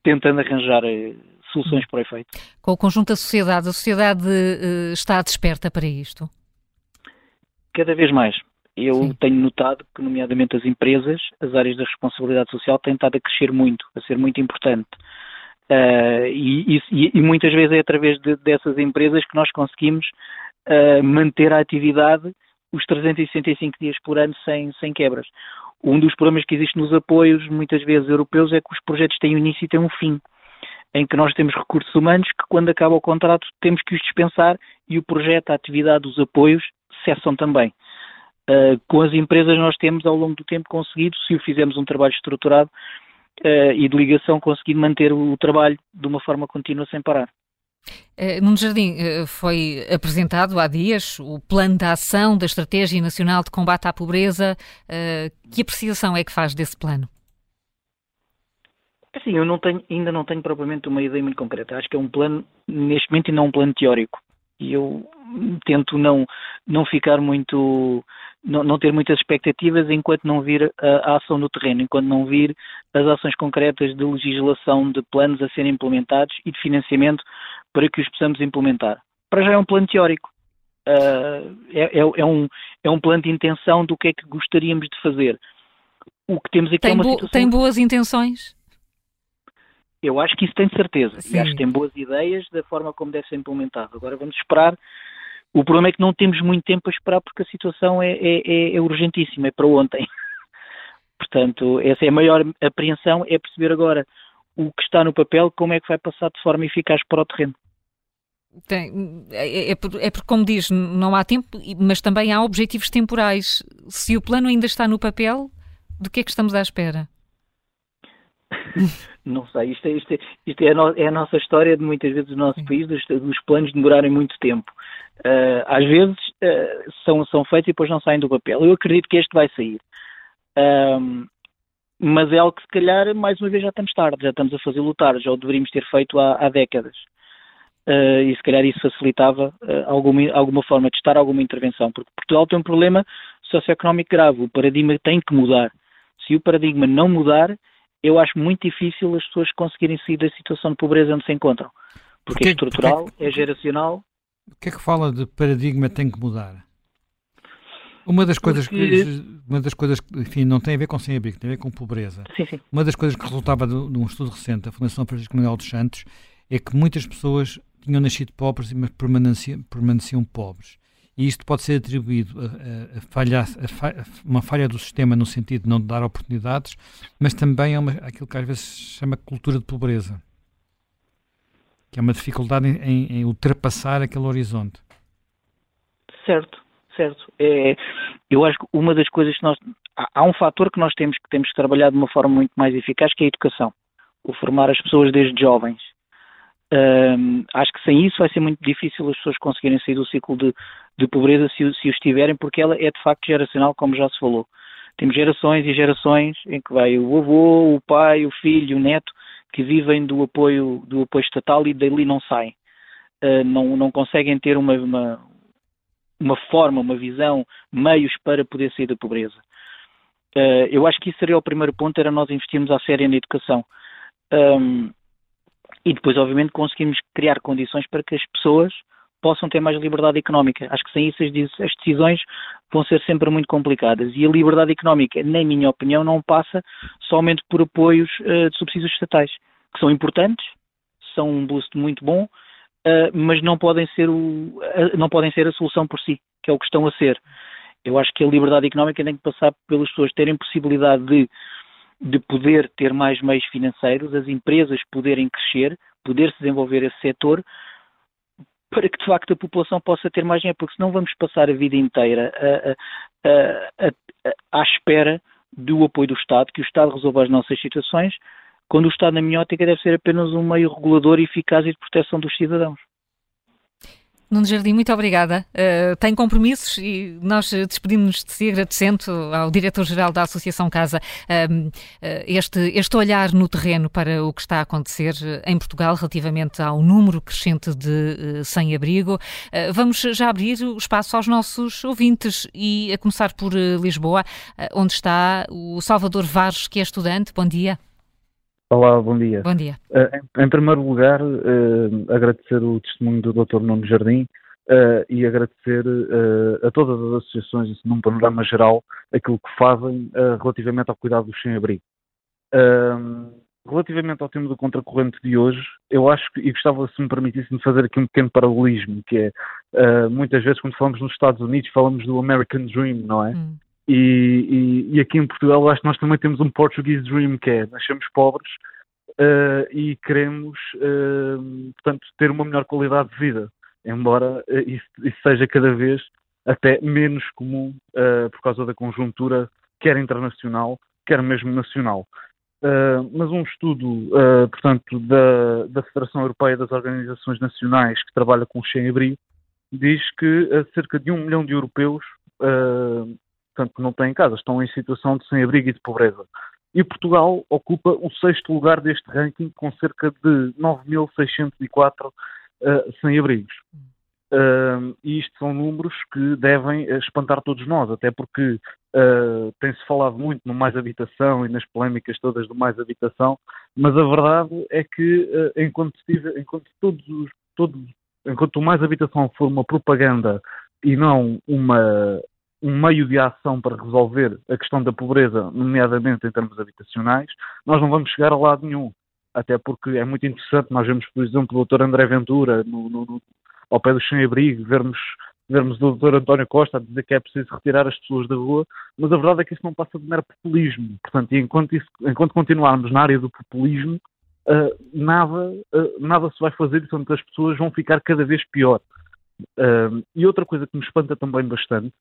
tentando arranjar eh, soluções para o efeito. Com o conjunto da sociedade, a sociedade uh, está desperta para isto? Cada vez mais. Eu Sim. tenho notado que, nomeadamente as empresas, as áreas da responsabilidade social têm estado a crescer muito, a ser muito importante. Uh, e, e, e, muitas vezes é através de, dessas empresas que nós conseguimos uh, manter a atividade os 365 dias por ano sem, sem quebras. Um dos problemas que existe nos apoios, muitas vezes europeus, é que os projetos têm um início e têm um fim, em que nós temos recursos humanos que, quando acaba o contrato, temos que os dispensar e o projeto, a atividade, os apoios cessam também. Uh, com as empresas, nós temos, ao longo do tempo, conseguido, se o fizermos um trabalho estruturado, uh, e de ligação conseguir manter o, trabalho de uma forma contínua sem parar. Uh, Nuno Jardim, uh, foi apresentado há dias o Plano de Ação da Estratégia Nacional de Combate à Pobreza. Que apreciação é que faz desse plano? Assim, eu não tenho, ainda não tenho propriamente uma ideia muito concreta. Acho que é um plano, neste momento, e não um plano teórico. E eu tento não, não ficar muito não, não, ter muitas expectativas enquanto não vir a, a, ação no terreno, enquanto não vir as ações concretas de legislação de planos a serem implementados e de financiamento para que os possamos implementar. Para já é um plano teórico. Uh, é, é, é, um, é um plano de intenção do que é que gostaríamos de fazer. O que temos aqui tem é uma bo situação... Tem boas intenções? Eu acho que isso tem certeza. Sim. E acho que tem boas ideias da forma como deve ser implementado. Agora vamos esperar o problema é que não temos muito tempo a esperar porque a situação é, é, é, é urgentíssima, é para ontem. Portanto, essa é a maior apreensão, é perceber agora o que está no papel, como é que vai passar de forma eficaz para o terreno. Tem, é, é, é, porque, como diz, não há tempo, mas também há objetivos temporais. Se o plano ainda está no papel, do que é que estamos à espera? não sei, isto, é, isto, é, isto é, a no, é, a nossa história de muitas vezes do nosso país, dos, dos planos demorarem muito tempo. Uh, às vezes uh, são, são feitos e depois não saem do papel. Eu acredito que este vai sair. Uh, mas é algo que se calhar, mais uma vez, já estamos tarde, já estamos a fazer lutar, já o deveríamos ter feito há, há décadas. Uh, e se calhar isso facilitava alguma, alguma forma de estar alguma intervenção, porque Portugal tem um problema socioeconómico grave, o paradigma tem que mudar. Se o paradigma não mudar, eu acho muito difícil as pessoas conseguirem sair da situação de pobreza onde se encontram. Porque, porque é estrutural, porque, é geracional. O que é que fala de paradigma tem que mudar? Uma das coisas porque... que, uma das coisas que, enfim, não tem a ver com sem-abrigo, tem a ver com pobreza. Sim, sim. Uma das coisas que resultava de, de um estudo recente da Fundação Francisco Manuel dos Santos é que muitas pessoas tinham nascido pobres, mas permaneciam, permaneciam pobres e isto pode ser atribuído a, a, falha, a, uma falha do sistema no sentido de não dar oportunidades, mas também a uma, aquilo que às vezes se chama cultura de pobreza, que é uma dificuldade em, em ultrapassar aquele horizonte. Certo, certo. É, eu acho que uma das coisas que nós. Há, há um fator que nós temos que temos que trabalhar de uma forma muito mais eficaz, que é a educação. O formar as pessoas desde jovens. Um, acho que sem isso vai ser muito difícil as pessoas conseguirem sair do ciclo de, de pobreza se, se os tiverem, porque ela é de facto geracional, como já se falou. Temos gerações e gerações em que vai o avô, o pai, o filho, o neto, que vivem do apoio, do apoio estatal e dali não saem. Uh, não, não conseguem ter uma, uma, uma, forma, uma visão, meios para poder sair da pobreza. Uh, eu acho que isso seria o primeiro ponto, era nós investirmos à séria na educação. Um, e depois, obviamente, conseguimos criar condições para que as pessoas possam ter mais liberdade económica. Acho que sem isso as decisões vão ser sempre muito complicadas. E a liberdade económica, na minha opinião, não passa somente por apoios uh, de subsídios estatais, que são importantes, são um boost muito bom, uh, mas não podem, ser o, uh, não podem ser a solução por si, que é o que estão a ser. Eu acho que a liberdade económica tem que passar pelas pessoas terem possibilidade de de poder ter mais meios financeiros, as empresas poderem crescer, poder se desenvolver esse setor, para que de facto a população possa ter mais dinheiro, porque senão vamos passar a vida inteira a, a, a, à espera do apoio do Estado, que o Estado resolva as nossas situações, quando o Estado, na minha ótica, deve ser apenas um meio regulador eficaz e de proteção dos cidadãos. Nuno Jardim, muito obrigada. Uh, tem compromissos e nós despedimos-nos de si agradecendo ao Diretor-Geral da Associação Casa uh, este, este olhar no terreno para o que está a acontecer em Portugal relativamente ao número crescente de uh, sem-abrigo. Vamos já abrir o espaço aos nossos ouvintes e a começar por Lisboa, onde está o Salvador Vares, que é estudante. Bom dia. Olá, bom dia. Bom dia. Uh, em, em, primeiro lugar, uh, agradecer o testemunho do Dr. Nuno Jardim uh, e agradecer a todas as associações, assim, num panorama geral, aquilo que fazem relativamente ao cuidado do sem-abrigo. relativamente ao tema do contracorrente de hoje, eu acho que, e gostava, se me permitisse, de fazer aqui um pequeno paralelismo, que é, muitas vezes, quando falamos nos Estados Unidos, falamos do American Dream, não é? Hum. E, e, e, aqui em Portugal acho que nós também temos um Portuguese Dream, que é nascemos pobres uh, e queremos, uh, portanto, ter uma melhor qualidade de vida, embora uh, isso, isso, seja cada vez até menos comum por causa da conjuntura, quer internacional, quer mesmo nacional. mas um estudo, portanto, da, da Federação Europeia das Organizações Nacionais, que trabalha com o sem-abrigo, diz que cerca de um milhão de europeus portanto, que não têm casa, estão em situação de sem-abrigo e de pobreza. E Portugal ocupa o sexto lugar deste ranking, com cerca de 9.604 uh, sem-abrigos. Uh, e isto são números que devem espantar todos nós, até porque uh, tem-se falado muito no mais habitação e nas polémicas todas do mais habitação, mas a verdade é que uh, enquanto, enquanto, todos os, todos, enquanto o mais habitação for uma propaganda e não uma, um meio de ação para resolver a questão da pobreza, nomeadamente em termos habitacionais, nós não vamos chegar a lado nenhum. Até porque é muito interessante, nós vemos, por exemplo, o Dr. André Ventura no, no, no, ao pé do sem-abrigo, vermos, vermos o Dr. António Costa a dizer que é preciso retirar as pessoas da rua, mas a verdade é que isso não passa de mero populismo. Portanto, enquanto, isso, enquanto continuarmos na área do populismo, uh, nada, uh, nada se vai fazer, portanto, as pessoas vão ficar cada vez pior. Uh, e outra coisa que me espanta também bastante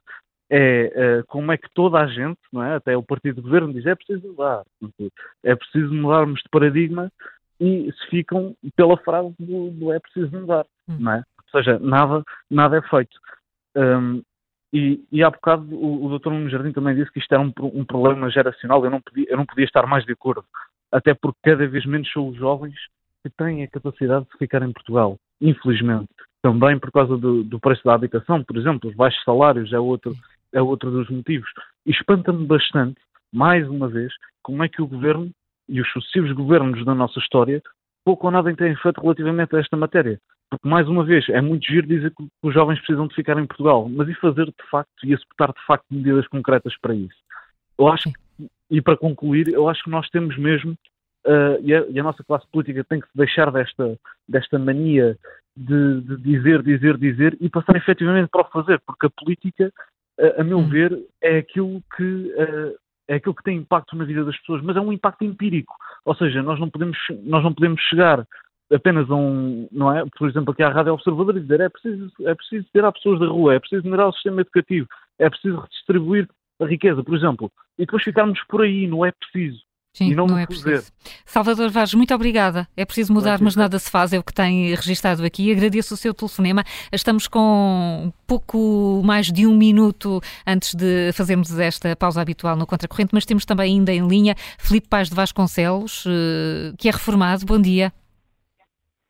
é uh, como é que toda a gente, não é? até o partido de governo diz é preciso mudar, é preciso mudarmos de paradigma e se ficam pela frase do, do é preciso mudar, hum. não é? Ou seja, nada, nada é feito. Um, e, e há bocado o, o Dr. Nuno Jardim também disse que isto era um, um problema geracional, eu não, podia, eu não podia estar mais de acordo, até porque cada vez menos são os jovens que têm a capacidade de ficar em Portugal, infelizmente. Também por causa do, do preço da habitação, por exemplo, os baixos salários é outro, é outro dos motivos. E espanta-me bastante, mais uma vez, como é que o governo e os sucessivos governos da nossa história pouco ou nada têm feito relativamente a esta matéria. Porque, mais uma vez, é muito giro dizer que os jovens precisam de ficar em Portugal, mas e fazer de facto e executar de facto medidas concretas para isso? Eu acho que, e para concluir, eu acho que nós temos mesmo, uh, e, a, e, a, nossa classe política tem que se deixar desta, desta mania de, de dizer, dizer, dizer e passar efetivamente para o fazer, porque a política a, meu hum. ver, é aquilo que é aquilo que tem impacto na vida das pessoas, mas é um impacto empírico. Ou seja, nós não podemos, nós não podemos chegar apenas a um, não é? Por exemplo, aqui à Rádio Observador e dizer é preciso, é preciso tirar pessoas da rua, é preciso melhorar o sistema educativo, é preciso redistribuir a riqueza, por exemplo, e depois ficarmos por aí, não é preciso. Sim, e não, não é preciso. Salvador Vaz, muito obrigada. É preciso mudar, mas nada se faz, é o que tem registado aqui. Agradeço o seu telefonema. Estamos com pouco mais de um minuto antes de fazermos esta pausa habitual no Contracorrente, mas temos também ainda em linha Filipe Paz de Vasconcelos, eh, que é reformado. Bom dia.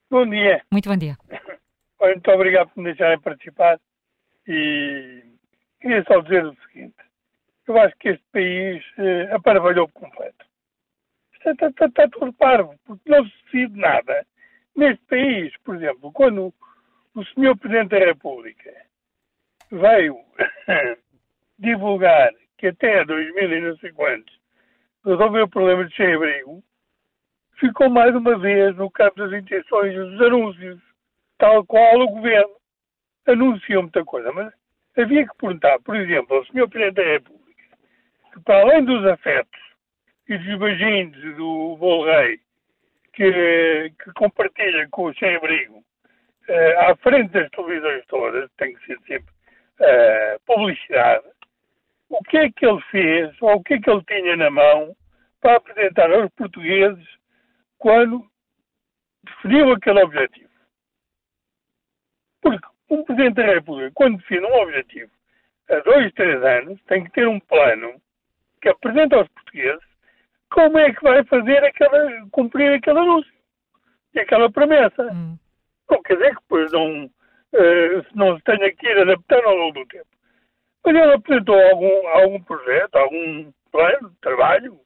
Bom dia. Muito bom dia. Muito obrigado por me deixarem participar e queria só dizer o seguinte. Eu acho que este país eh, aparvalhou por completo está, está, está tudo parvo, porque não se decide nada. Neste país, por exemplo, quando o senhor Presidente da República veio divulgar que até 2000 e não sei quantos resolveu o problema de sem-abrigo, ficou mais uma vez no campo das intenções e dos anúncios, tal qual o governo anunciou muita coisa. Mas havia que perguntar, por exemplo, ao senhor Presidente da República, que para além dos afetos e dos beijinhos do Bolo Rei que, que compartilha com o sem-abrigo uh, à frente das televisões todas, tem que ser sempre uh, publicidade, o que é que ele fez, ou o que é que ele tinha na mão para apresentar aos portugueses quando definiu aquele objetivo. Porque um Presidente da República, quando define um objetivo a dois, três anos, tem que ter um plano que apresenta aos portugueses como é que vai fazer aquela, cumprir aquele anúncio e aquela promessa. Hum. Não quer dizer que depois não, uh, não se tenha que ir adaptando ao longo do tempo. Mas ele apresentou algum, algum projeto, algum plano de trabalho.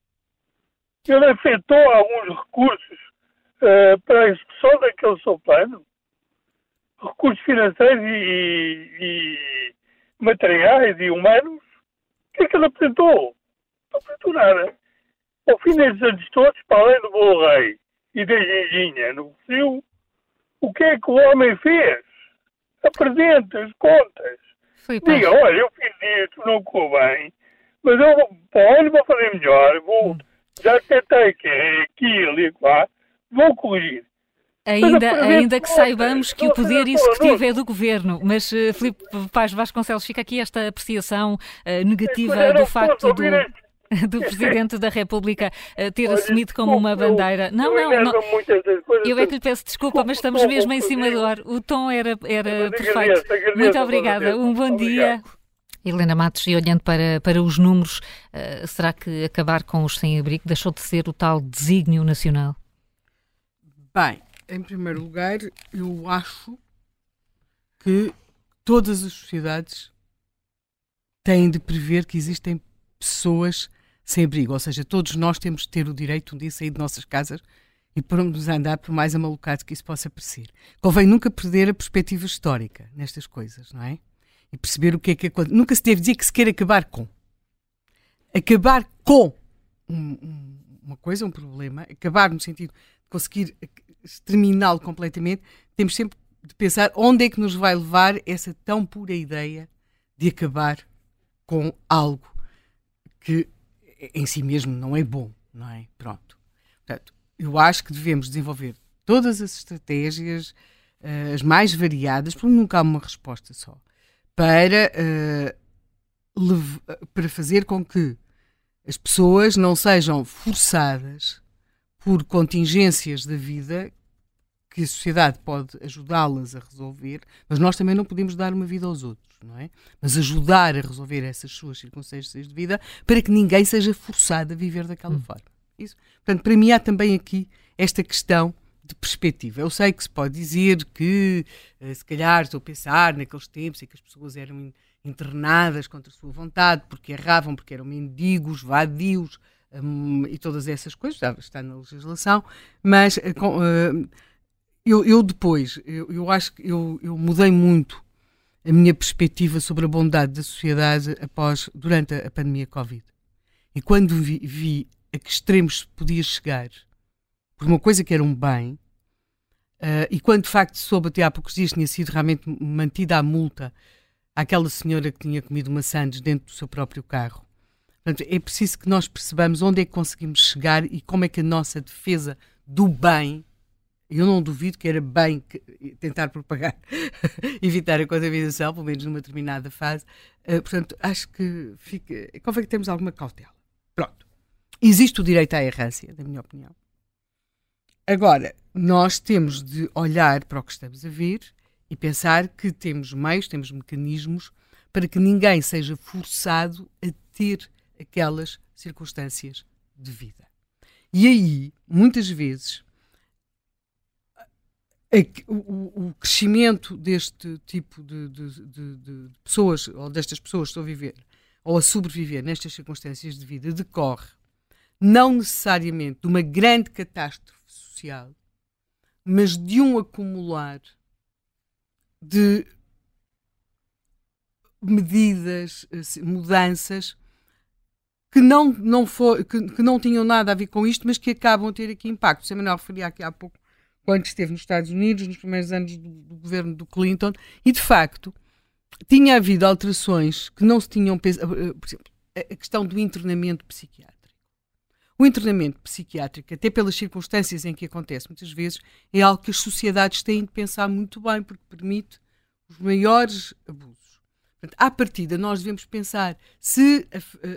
Ele afetou alguns recursos uh, para a execução daquele seu plano. Recursos financeiros e, e, materiais e humanos. O que é que ele apresentou? Não apresentou nada. Ao fim desses anos todos, para além do Bolo Rei e da Ginginha no Rio, o que é que o homem fez? Apresenta as contas. Foi Diga, olha, eu fiz isto, não correu bem, mas eu vou fazer melhor, vou, hum. já tentei que é aquilo e lá, vou corrigir. Ainda, ainda que saibamos que o poder executivo é do governo, mas uh, Filipe Paz Vasconcelos, fica aqui esta apreciação uh, negativa do facto do, do Presidente da República uh, ter Olha, assumido como uma bandeira. Não, não, não. Eu é que lhe peço desculpa, mas estamos mesmo em cima do ar. O tom era, era perfeito. Muito obrigada. Um bom dia. Helena Matos, e olhando para, para os números, uh, será que acabar com os sem-abrigo deixou de ser o tal desígnio nacional? Bem, em primeiro lugar, eu acho que todas as sociedades têm de prever que existem pessoas sem abrigo, ou seja, todos nós temos de ter o direito um dia de sair de nossas casas e nos andar por mais amalucado que isso possa parecer. Convém nunca perder a perspectiva histórica nestas coisas, não é? E perceber o que é que acontece. Nunca se deve dizer que se quer acabar com. Acabar com um, um, uma coisa, um problema, acabar no sentido de conseguir exterminá-lo completamente, temos sempre de pensar onde é que nos vai levar essa tão pura ideia de acabar com algo que em si mesmo não é bom, não é? Pronto. Portanto, eu acho que devemos desenvolver todas as estratégias, uh, as mais variadas, porque nunca há uma resposta só, para, uh, para fazer com que as pessoas não sejam forçadas por contingências da vida que a sociedade pode ajudá-las a resolver, mas nós também não podemos dar uma vida aos outros, não é? Mas ajudar a resolver essas suas circunstâncias de vida para que ninguém seja forçado a viver daquela hum. forma. Isso. Portanto, para mim há também aqui esta questão de perspectiva. Eu sei que se pode dizer que, eh, se calhar, estou a pensar naqueles tempos em que as pessoas eram internadas contra a sua vontade, porque erravam, porque eram mendigos, vadios, um, e todas essas coisas, já está na legislação, mas uh, eu, eu, depois, eu, eu acho que eu, eu, mudei muito a minha perspectiva sobre a bondade da sociedade após, durante a, a pandemia Covid. E quando vi, vi, a que extremos podia chegar por uma coisa que era um bem, uh, e quando de facto soube até há poucos dias tinha sido realmente mantida a multa àquela senhora que tinha comido maçãs dentro do seu próprio carro, Portanto, é preciso que nós percebamos onde é que conseguimos chegar e como é que a nossa defesa do bem, eu não duvido que era bem tentar propagar, evitar a contaminação, pelo menos numa determinada fase. Uh, portanto, acho que fica, convém que temos alguma cautela. Pronto. Existe o direito à errância, na minha opinião. Agora, nós temos de olhar para o que estamos a ver e pensar que temos meios, temos mecanismos para que ninguém seja forçado a ter aquelas circunstâncias de vida. E aí, muitas vezes, o, o crescimento deste tipo de, de, de, de, pessoas, ou destas pessoas que estão a viver, ou a sobreviver nestas circunstâncias de vida, decorre não necessariamente de uma grande catástrofe social, mas de um acumular de medidas, eh, mudanças que não, não, for, que, que, não tinham nada a ver com isto, mas que acabam a ter aqui impacto. O Manuel referia aqui há pouco, quando esteve nos Estados Unidos, nos primeiros anos do, do governo do Clinton, e de facto tinha havido alterações que não se tinham pensado. Eh, por exemplo, a questão do internamento psiquiátrico. O internamento psiquiátrico, até pelas circunstâncias em que acontece muitas vezes, é algo que as sociedades têm de pensar muito bem, porque permite os maiores abusos. Portanto, à partida, nós devemos pensar se,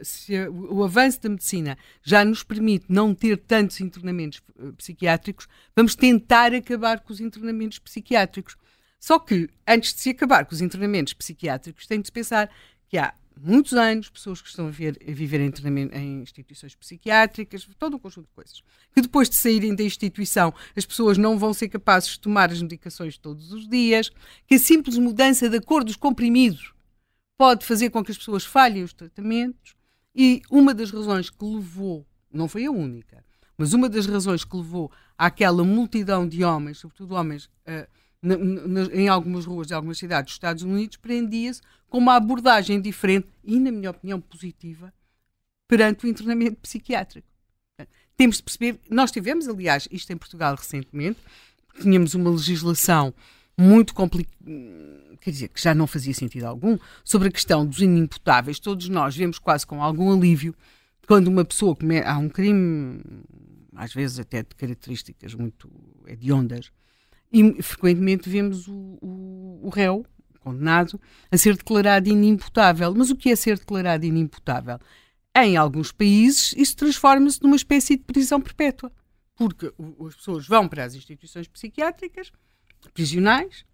se, o avanço da medicina já nos permite não ter tantos internamentos eh, psiquiátricos, vamos tentar acabar com os internamentos psiquiátricos. Só que, antes de se acabar com os internamentos psiquiátricos, tem de se pensar que há muitos anos pessoas que estão a, ver, a viver em, em instituições psiquiátricas, todo um conjunto de coisas, que depois de saírem da instituição as pessoas não vão ser capazes de tomar as medicações todos os dias, que a simples mudança da cor dos comprimidos pode fazer com que as pessoas falhem os tratamentos e uma das razões que levou, não foi a única, mas uma das razões que levou àquela multidão de homens, sobretudo homens, uh, na, na, em algumas ruas de algumas cidades dos Estados Unidos, prendia-se com uma abordagem diferente e, na minha opinião, positiva perante o internamento psiquiátrico. Temos de perceber, nós tivemos, aliás, isto em Portugal recentemente, tínhamos uma legislação muito complicada, quer dizer, que já não fazia sentido algum, sobre a questão dos inimputáveis. Todos nós vemos quase com algum alívio quando uma pessoa comete, há um crime, às vezes até de características muito hediondas, e frequentemente vemos o, o, o réu, condenado, a ser declarado inimputável. Mas o que é ser declarado inimputável? Em alguns países, isso transforma-se numa espécie de prisão perpétua, porque as pessoas vão para as instituições psiquiátricas, prisionais,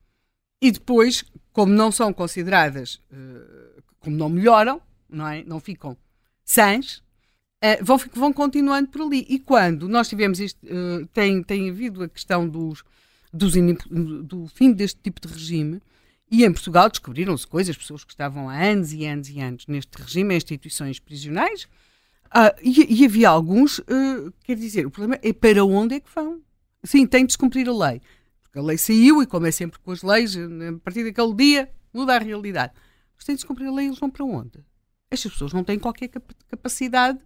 e depois, como não são consideradas, uh, como não melhoram, não, é? não ficam sãs, uh, vão, vão continuando por ali. E quando nós tivemos isto, uh, tem, tem havido a questão dos, dos do fim deste tipo de regime, e em Portugal descobriram-se coisas, pessoas que estavam há anos e anos e anos neste regime, em instituições prisionais, uh, e, e, havia alguns, quer dizer, o problema é para onde é que vão? Sim, tem de se cumprir a lei. Porque a lei saiu e, como é sempre com as leis, a partir daquele dia muda a realidade. Mas tem de cumprir a lei eles vão para onde? Estas pessoas não têm qualquer capacidade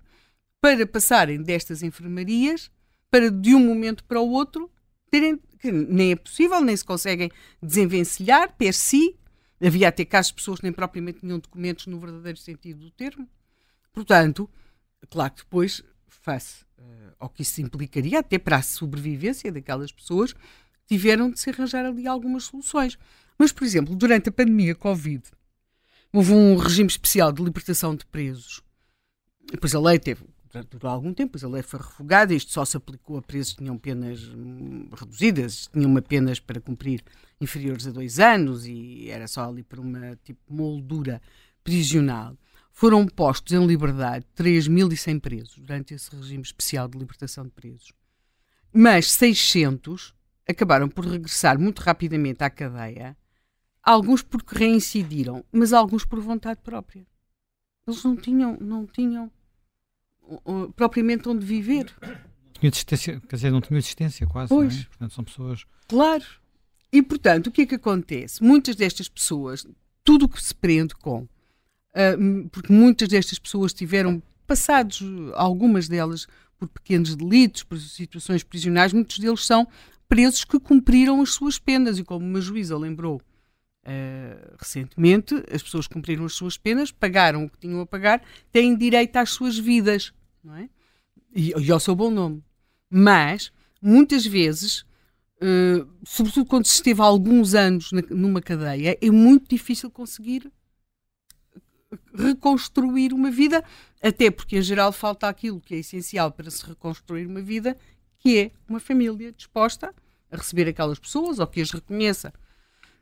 para passarem destas enfermarias para, de um momento para o outro, terem. Nem é possível, nem se conseguem desenvencilhar per si. Havia até casos de pessoas que nem propriamente tinham documentos no verdadeiro sentido do termo. Portanto, claro que depois, face uh, ao que isso implicaria, até para a sobrevivência daquelas pessoas, tiveram de se arranjar ali algumas soluções. Mas, por exemplo, durante a pandemia Covid, houve um regime especial de libertação de presos. Depois a lei teve, durou algum tempo, depois a lei foi revogada, isto só se aplicou a presos que tinham penas hum, reduzidas, tinham uma penas para cumprir inferiores a dois anos e era só ali por uma tipo moldura prisional. Foram postos em liberdade 3.100 presos durante esse regime especial de libertação de presos. Mas 600 acabaram por regressar muito rapidamente à cadeia, alguns porque reincidiram, mas alguns por vontade própria. Eles não tinham, não tinham uh, propriamente onde viver. Tinha existência, quer dizer, não tinham existência quase, pois. É? Portanto, são pessoas... Claro. E, portanto, o que é que acontece? Muitas destas pessoas, tudo o que se prende com, uh, porque muitas destas pessoas tiveram passados, algumas delas, por pequenos delitos, por situações prisionais, muitos deles são presos que cumpriram as suas penas. E como uma juíza lembrou uh, recentemente, as pessoas cumpriram as suas penas, pagaram o que tinham a pagar, têm direito às suas vidas. Não é? e, e ao seu bom nome. Mas, muitas vezes, uh, sobretudo quando se esteve há alguns anos na, numa cadeia, é muito difícil conseguir reconstruir uma vida, até porque em geral falta aquilo que é essencial para se reconstruir uma vida, que é uma família disposta a receber aquelas pessoas ou que as reconheça.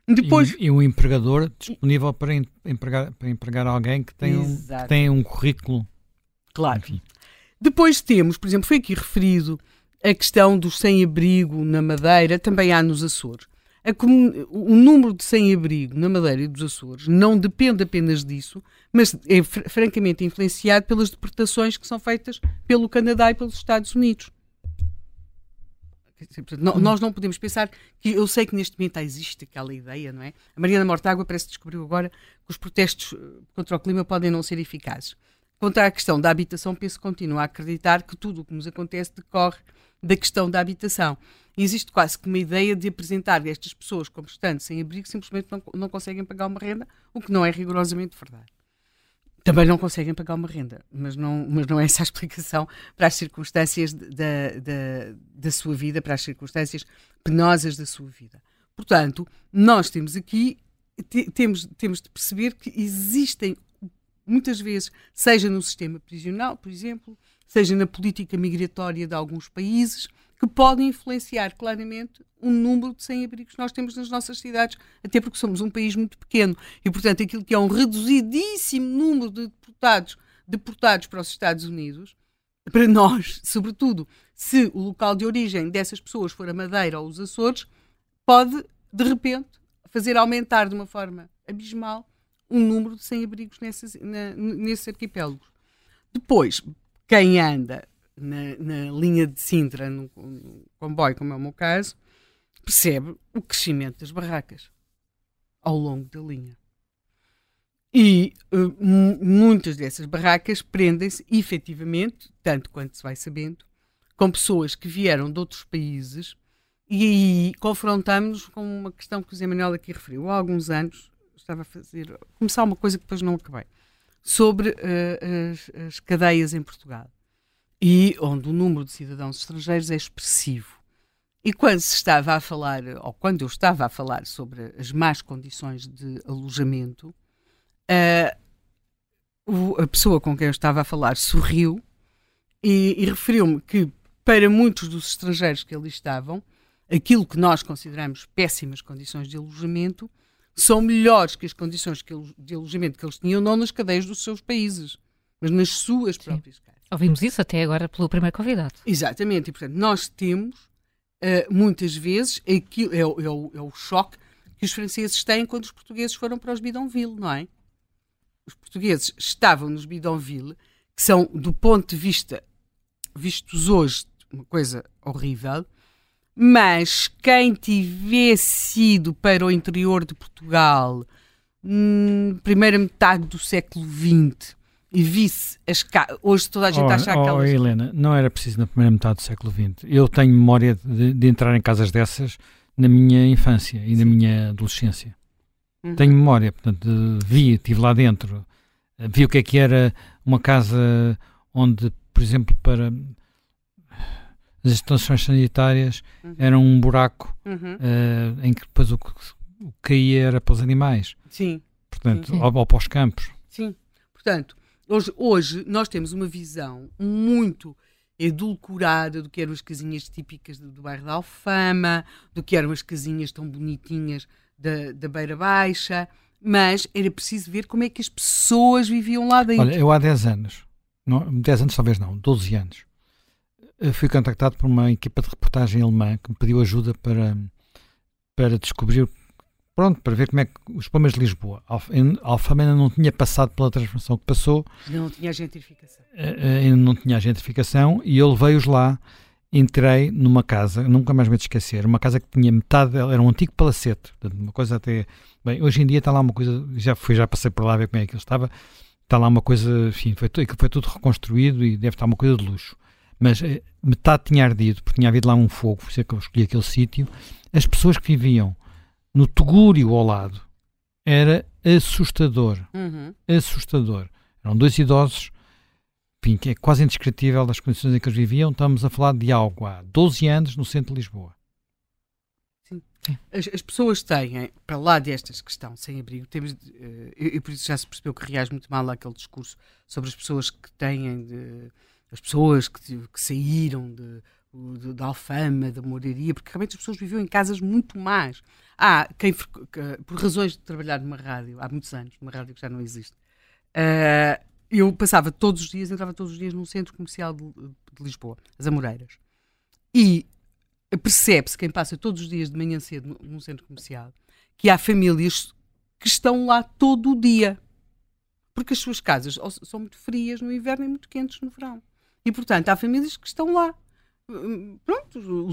Depois... E, e um empregador disponível para empregar, para empregar alguém que tem, um, que tem um currículo. Claro. Enfim. Depois temos, por exemplo, foi aqui referido a questão dos sem-abrigo na Madeira, também há nos Açores. o número de sem-abrigo na Madeira e dos Açores não depende apenas disso, mas é fr francamente influenciado pelas deportações que são feitas pelo Canadá e pelos Estados Unidos. Nós não podemos pensar que eu sei que neste momento existe aquela ideia, não é? A Mariana Mortágua parece que descobriu agora que os protestos eh, contra o clima podem não ser eficazes. Quanto à questão da habitação, penso que continuo a acreditar que tudo o que nos acontece decorre da questão da habitação. E existe quase que uma ideia de apresentar estas pessoas como estando sem abrigo simplesmente não, não conseguem pagar uma renda, o que não é rigorosamente verdade. Também não conseguem pagar uma renda, mas não, mas não é essa a explicação para as circunstâncias da, da, da sua vida, para as circunstâncias penosas da sua vida. Portanto, nós temos aqui, temos, temos de perceber que existem muitas vezes, seja no sistema prisional, por exemplo, seja na política migratória de alguns países, que podem influenciar claramente o número de sem-abrigos que nós temos nas nossas cidades, até porque somos um país muito pequeno. E, portanto, aquilo que é um reduzidíssimo número de deportados, deportados para os Estados Unidos, para nós, sobretudo, se o local de origem dessas pessoas for a Madeira ou os Açores, pode, de repente, fazer aumentar de uma forma abismal o número de sem-abrigos nesses, nesses arquipélagos. Depois, quem anda na, na linha de Sintra, no, no, comboio, como é o meu caso, percebe o crescimento das barracas ao longo da linha. E uh, muitas dessas barracas prendem-se efetivamente, tanto quanto se vai sabendo, com pessoas que vieram de outros países e aí confrontamos-nos com uma questão que o Zé Manuel aqui referiu. Há alguns anos estava a fazer, começar uma coisa que depois não acabei, sobre uh, as, as cadeias em Portugal e onde o número de cidadãos estrangeiros é expressivo. E quando se estava a falar, ou quando eu estava a falar sobre as más condições de alojamento, a, a pessoa com quem eu estava a falar sorriu e, e referiu-me que para muitos dos estrangeiros que ali estavam, aquilo que nós consideramos péssimas condições de alojamento são melhores que as condições de alojamento que eles tinham, não nas cadeias dos seus países, mas nas suas Sim. próprias casas. Ouvimos isso até agora pelo primeiro convidado. Exatamente, e portanto nós temos uh, muitas vezes aquilo, é, é, o, é o choque que os franceses têm quando os portugueses foram para os bidonville, não é? Os portugueses estavam nos bidonville, que são, do ponto de vista vistos hoje, uma coisa horrível, mas quem tivesse ido para o interior de Portugal, hum, primeira metade do século XX, e visse as ca... hoje toda a gente oh, acha aquelas... Oh, Helena, não era preciso na primeira metade do século XX. Eu tenho memória de, de entrar em casas dessas na minha infância e Sim. na minha adolescência. Uhum. Tenho memória, portanto, vi, estive lá dentro, vi o que é que era uma casa onde, por exemplo, para as instalações sanitárias uhum. era um buraco uhum. uh, em que depois o que, o que caía era para os animais. Sim. Portanto, Sim. Ou, ou para os campos. Sim. Portanto, Hoje, nós temos uma visão muito edulcorada do que eram as casinhas típicas do, do bairro da Alfama, do que eram as casinhas tão bonitinhas da, da Beira Baixa, mas era preciso ver como é que as pessoas viviam lá dentro. Olha, eu há 10 anos, não, 10 anos talvez não, 12 anos, fui contactado por uma equipa de reportagem alemã que me pediu ajuda para, para descobrir pronto, para ver como é que os problemas de Lisboa. A Alfama ainda não tinha passado pela transformação que passou. Não tinha gentrificação. Eh, eh, ainda não tinha gentrificação e eu levei-os lá. Entrei numa casa, nunca mais me esquecer, uma casa que tinha metade, era um antigo palacete, uma coisa até. Bem, hoje em dia está lá uma coisa, já fui, já passei por lá a ver como é que ele estava, está lá uma coisa, enfim, foi, foi tudo reconstruído e deve estar uma coisa de luxo. Mas eh, metade tinha ardido, porque tinha havido lá um fogo, por isso é que eu escolhi aquele sítio. As pessoas que viviam no Tugúrio ao lado, era assustador. Uhum. Assustador. Eram dois idosos, enfim, que é quase indescritível das condições em que eles viviam. Estamos a falar de algo há 12 anos no centro de Lisboa. As, as, pessoas têm, para lá destas que estão sem abrigo, temos, uh, e, por isso já se percebeu que reage muito mal aquele discurso sobre as pessoas que têm, de, as pessoas que, que saíram de da Alfama, da Moraria, porque realmente as pessoas viviam em casas muito más. Há quem, por razões de trabalhar numa rádio, há muitos anos, uma rádio que já não existe, uh, eu passava todos os dias, entrava todos os dias num centro comercial de, de Lisboa, as Amoreiras. E percebe-se, quem passa todos os dias de manhã cedo num centro comercial, que há famílias que estão lá todo o dia. Porque as suas casas são muito frias no inverno e muito quentes no verão. E, portanto, há famílias que estão lá pronto,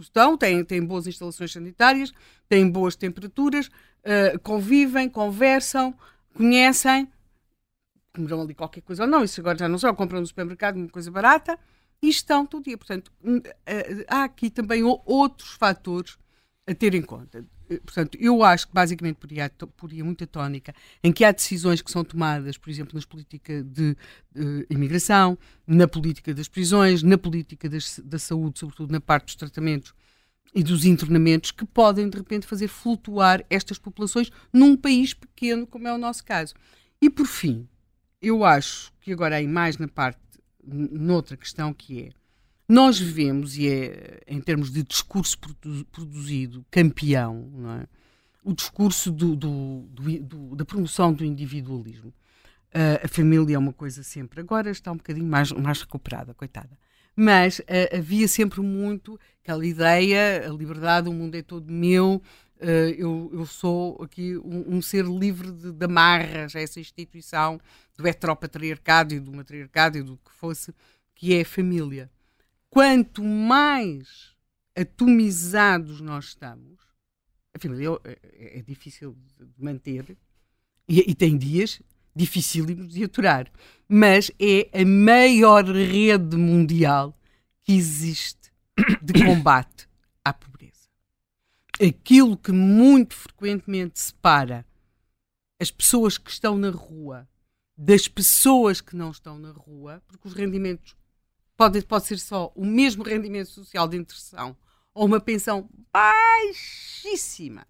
estão, têm, têm boas instalações sanitárias, têm boas temperaturas, uh, convivem, conversam, conhecem, comerão ali qualquer coisa ou não, isso agora já não só, compram no supermercado uma coisa barata e estão todo dia. Portanto, uh, há aqui também outros fatores a ter em conta. Eh, portanto, eu acho que basicamente poria, poria muita tónica em que há decisões que são tomadas, por exemplo, nas políticas de, de imigração, na política das prisões, na política das, da saúde, sobretudo na parte dos tratamentos e dos internamentos, que podem de repente fazer flutuar estas populações num país pequeno, como é o nosso caso. E por fim, eu acho que agora aí mais na parte, noutra questão que é nós vivemos, e é em termos de discurso produzido, campeão, é? o discurso do, do, do, da promoção do individualismo. Uh, a família é uma coisa sempre. Agora está um bocadinho mais, mais recuperada, coitada. Mas uh, havia sempre muito aquela ideia, a liberdade, o mundo é todo meu, uh, eu, eu sou aqui um, um ser livre de, de amarras a essa instituição do heteropatriarcado e do matriarcado e do que fosse, que é a família quanto mais atomizados nós estamos, a família é, é, difícil de manter e, e, tem dias dificílimos de aturar, mas é a maior rede mundial que existe de combate à pobreza. Aquilo que muito frequentemente separa as pessoas que estão na rua das pessoas que não estão na rua, porque os rendimentos pode, pode ser só o mesmo rendimento social de inserção ou uma pensão baixíssima,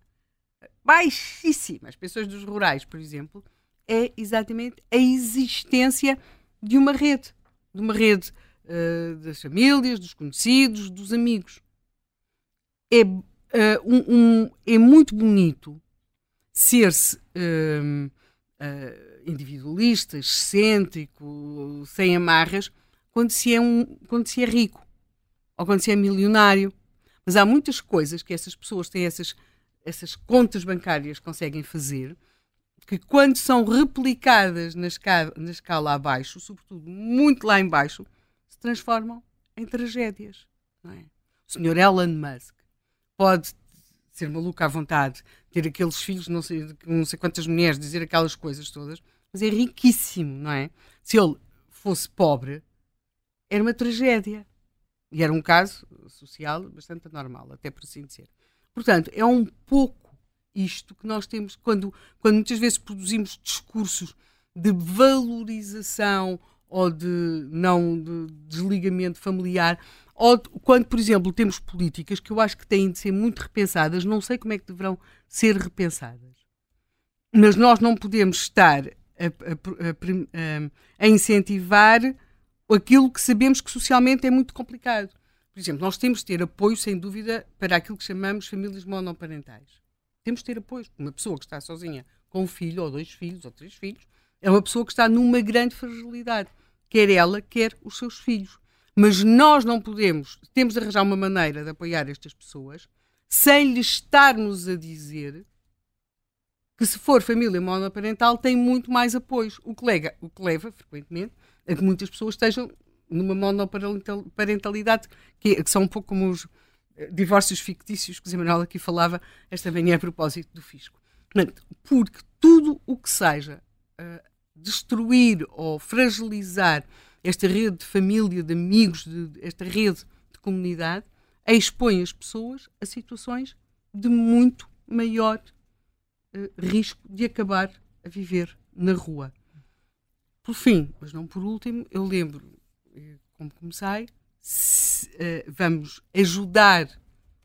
baixíssima, as pessoas dos rurais, por exemplo, é exatamente a existência de uma rede, de uma rede uh, das famílias, dos conhecidos, dos amigos. É, uh, um, um, é muito bonito ser-se uh, individualista, excêntrico, sem amarras, quando se é, um, quando se é rico ou quando se é milionário. Mas há muitas coisas que essas pessoas têm, essas, essas contas bancárias conseguem fazer, que quando são replicadas na escala, na escala abaixo, sobretudo muito lá embaixo, se transformam em tragédias. É? O senhor Elon Musk pode ser maluco à vontade, ter aqueles filhos, não sei, não sei quantas mulheres, dizer aquelas coisas todas, mas é riquíssimo, não é? Se ele fosse pobre, era uma tragédia. E era um caso social bastante anormal, até por assim dizer. Portanto, é um pouco isto que nós temos quando, quando muitas vezes produzimos discursos de valorização ou de não de desligamento familiar, ou quando, por exemplo, temos políticas que eu acho que têm de ser muito repensadas, não sei como é que deverão ser repensadas. Mas nós não podemos estar a, a, a, a incentivar aquilo que sabemos que socialmente é muito complicado. Por exemplo, nós temos de ter apoio, sem dúvida, para aquilo que chamamos famílias monoparentais. Temos de ter apoio. Uma pessoa que está sozinha com um filho, ou dois filhos, ou três filhos, é uma pessoa que está numa grande fragilidade. Quer ela, quer os seus filhos. Mas nós não podemos, temos de arranjar uma maneira de apoiar estas pessoas sem lhes estarmos a dizer que se for família monoparental tem muito mais apoio, o que, lega, o que leva, frequentemente, a que muitas pessoas estejam numa monoparentalidade, que, que são um pouco como os eh, divórcios fictícios que o Zé Manuel aqui falava esta manhã a propósito do fisco. Portanto, porque tudo o que seja uh, destruir ou fragilizar esta rede de família, de amigos, de, esta rede de comunidade, expõe as pessoas a situações de muito maior uh, risco de acabar a viver na rua. Por fim, mas não por último, eu lembro, eh, como comecei, se, uh, vamos ajudar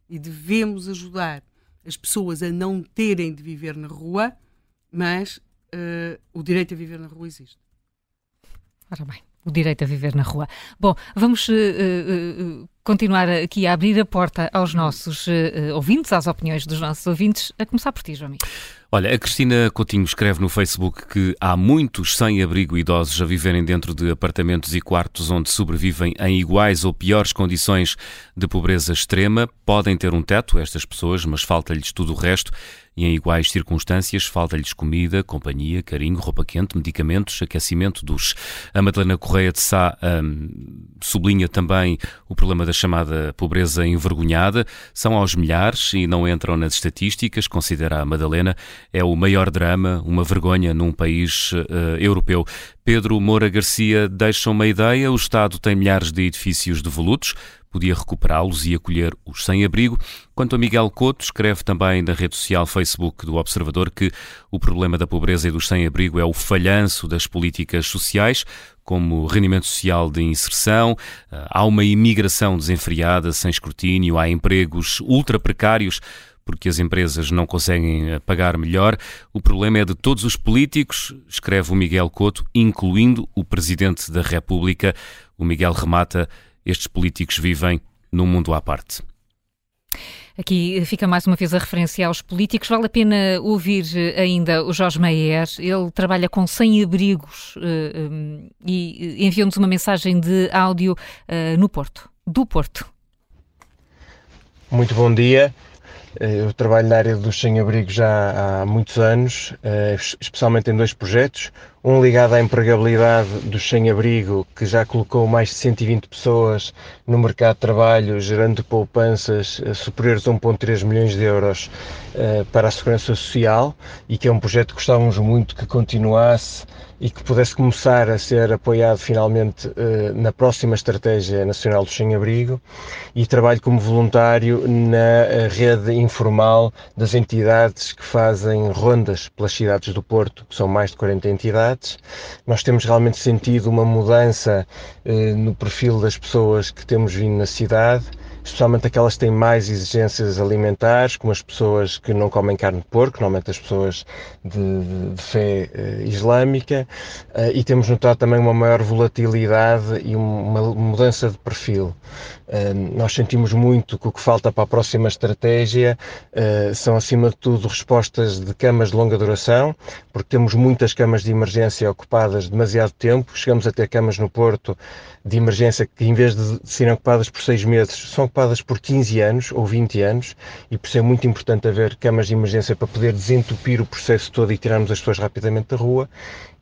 e devemos ajudar as pessoas a não terem de viver na rua, mas uh, o direito a viver na rua existe. Ora bem, o direito a viver na rua. Bom, vamos uh, uh, continuar aqui a abrir a porta aos nossos ouvintes, às opiniões dos nossos ouvintes, a começar por ti, João Miguel. Olha, a Cristina Coutinho escreve no Facebook que há muitos sem-abrigo idosos a viverem dentro de apartamentos e quartos onde sobrevivem em iguais ou piores condições de pobreza extrema. Podem ter um teto, estas pessoas, mas falta-lhes tudo o resto e em iguais circunstâncias falta-lhes comida, companhia, carinho, roupa quente, medicamentos, aquecimento, duche. A Madalena Correia de Sá um, sublinha também o problema da chamada pobreza envergonhada. São aos milhares e não entram nas estatísticas, considera a Madalena. É o maior drama, uma vergonha num país uh, europeu. Pedro Moura Garcia deixa uma ideia. O Estado tem milhares de edifícios devolutos, podia recuperá-los e acolher os sem-abrigo. Quanto a Miguel Couto, escreve também na rede social Facebook do Observador que o problema da pobreza e dos sem-abrigo é o falhanço das políticas sociais, como rendimento social de inserção, há uma imigração desenfreada, sem escrutínio, há empregos ultra precários porque as empresas não conseguem eh, pagar melhor. O problema é de todos os políticos, escreve o Miguel Couto, incluindo o Presidente da República. O Miguel remata: estes políticos vivem num mundo à parte. Aqui fica mais uma vez a referência aos políticos. Vale a pena ouvir eh, ainda o Jorge Meier. Ele trabalha com 100 abrigos uh, e enviou-nos uma mensagem de áudio no Porto, do Porto. Muito bom dia. Eh, eu trabalho na área dos sem-abrigo já há muitos anos, eh, especialmente em dois projetos. Um ligado à empregabilidade dos sem-abrigo, que já colocou mais de 120 pessoas no mercado de trabalho, gerando poupanças eh, superiores a 1,3 milhões de euros para a Segurança Social e que é um projeto que gostávamos muito que continuasse e que pudesse começar a ser apoiado finalmente eh, na próxima Estratégia Nacional do Sem-Abrigo e trabalho como voluntário na eh, rede informal das entidades que fazem rondas pelas cidades do Porto, que são mais de 40 entidades. Nós temos realmente sentido uma mudança eh, no perfil das pessoas que temos vindo na cidade especialmente aquelas que têm mais exigências alimentares, como as pessoas que não comem carne de porco, normalmente as pessoas de, de fé uh, islâmica, uh, e temos notado também uma maior volatilidade e uma mudança de perfil. Uh, nós sentimos muito que o que falta para a próxima estratégia são, acima de tudo, respostas de camas de longa duração, porque temos muitas camas de emergência ocupadas demasiado tempo, chegamos a ter camas no Porto de emergência que, em vez de serem ocupadas por seis meses, são ocupadas por 15 anos ou 20 anos, e por isso é muito importante haver camas de emergência para poder desentupir o processo todo e tirarmos as pessoas rapidamente da rua,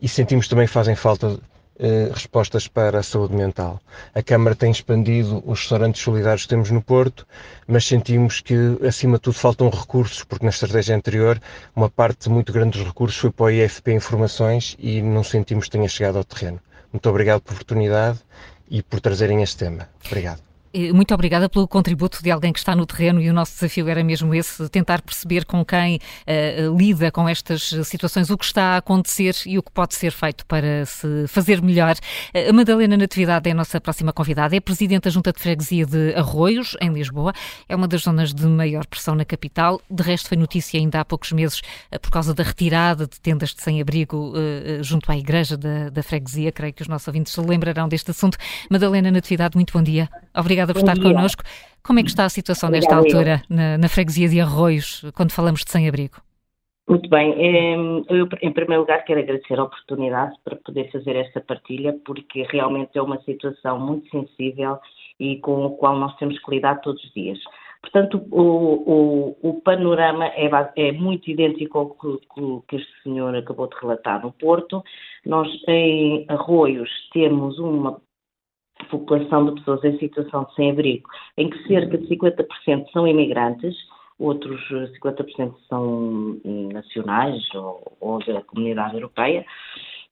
e sentimos também que fazem falta eh, respostas para a saúde mental. A Câmara tem expandido os restaurantes solidários que temos no Porto, mas sentimos que, acima de tudo, faltam recursos, porque na estratégia anterior uma parte muito grande dos recursos foi para o IFP Informações e não sentimos que tenha chegado ao terreno. Muito obrigado pela oportunidade e por trazerem este tema. Obrigado. Muito obrigada pelo contributo de alguém que está no terreno e o nosso desafio era mesmo esse, tentar perceber com quem uh, lida com estas situações o que está a acontecer e o que pode ser feito para se fazer melhor. Uh, a Madalena Natividade é a nossa próxima convidada, é Presidente da Junta de Freguesia de Arroios, em Lisboa, é uma das zonas de maior pressão na capital, de resto foi notícia ainda há poucos meses uh, por causa da retirada de tendas de sem-abrigo junto à igreja da, da freguesia, creio que os nossos ouvintes se lembrarão deste assunto. Madalena Natividade, muito bom dia. Obrigada obrigada por estar dia. connosco. Como é que está a situação nesta altura na, na, freguesia de Arroios, quando falamos de sem-abrigo? Muito bem. Eu, em primeiro lugar, quero agradecer a oportunidade para poder fazer esta partilha, porque realmente é uma situação muito sensível e com a qual nós temos que lidar todos os dias. Portanto, o, o, o panorama é, é, muito idêntico ao que, que, este senhor acabou de relatar no Porto. Nós, em Arroios, temos uma população de pessoas em situação de sem-abrigo, em que cerca de 50% são imigrantes, outros 50% são nacionais ou, ou da comunidade europeia,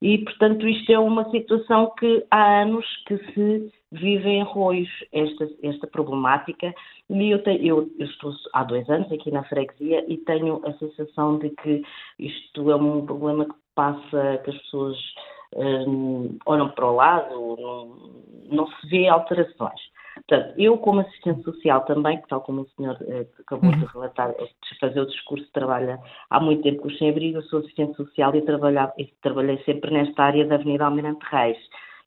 e, portanto, isto é uma situação que há anos que se vive em arroios, esta, esta problemática, e eu, te, eu, eu, estou há dois anos aqui na freguesia e tenho a sensação de que isto é um problema que passa, que as pessoas um, olham para o lado, não, não se vê alterações. Portanto, eu como assistente social também, que tal como o senhor eh, acabou de uhum. relatar, de fazer o discurso, trabalha há muito tempo com os sem-abrigo, eu sou assistente social e, e trabalhei sempre nesta área da Avenida Almirante Reis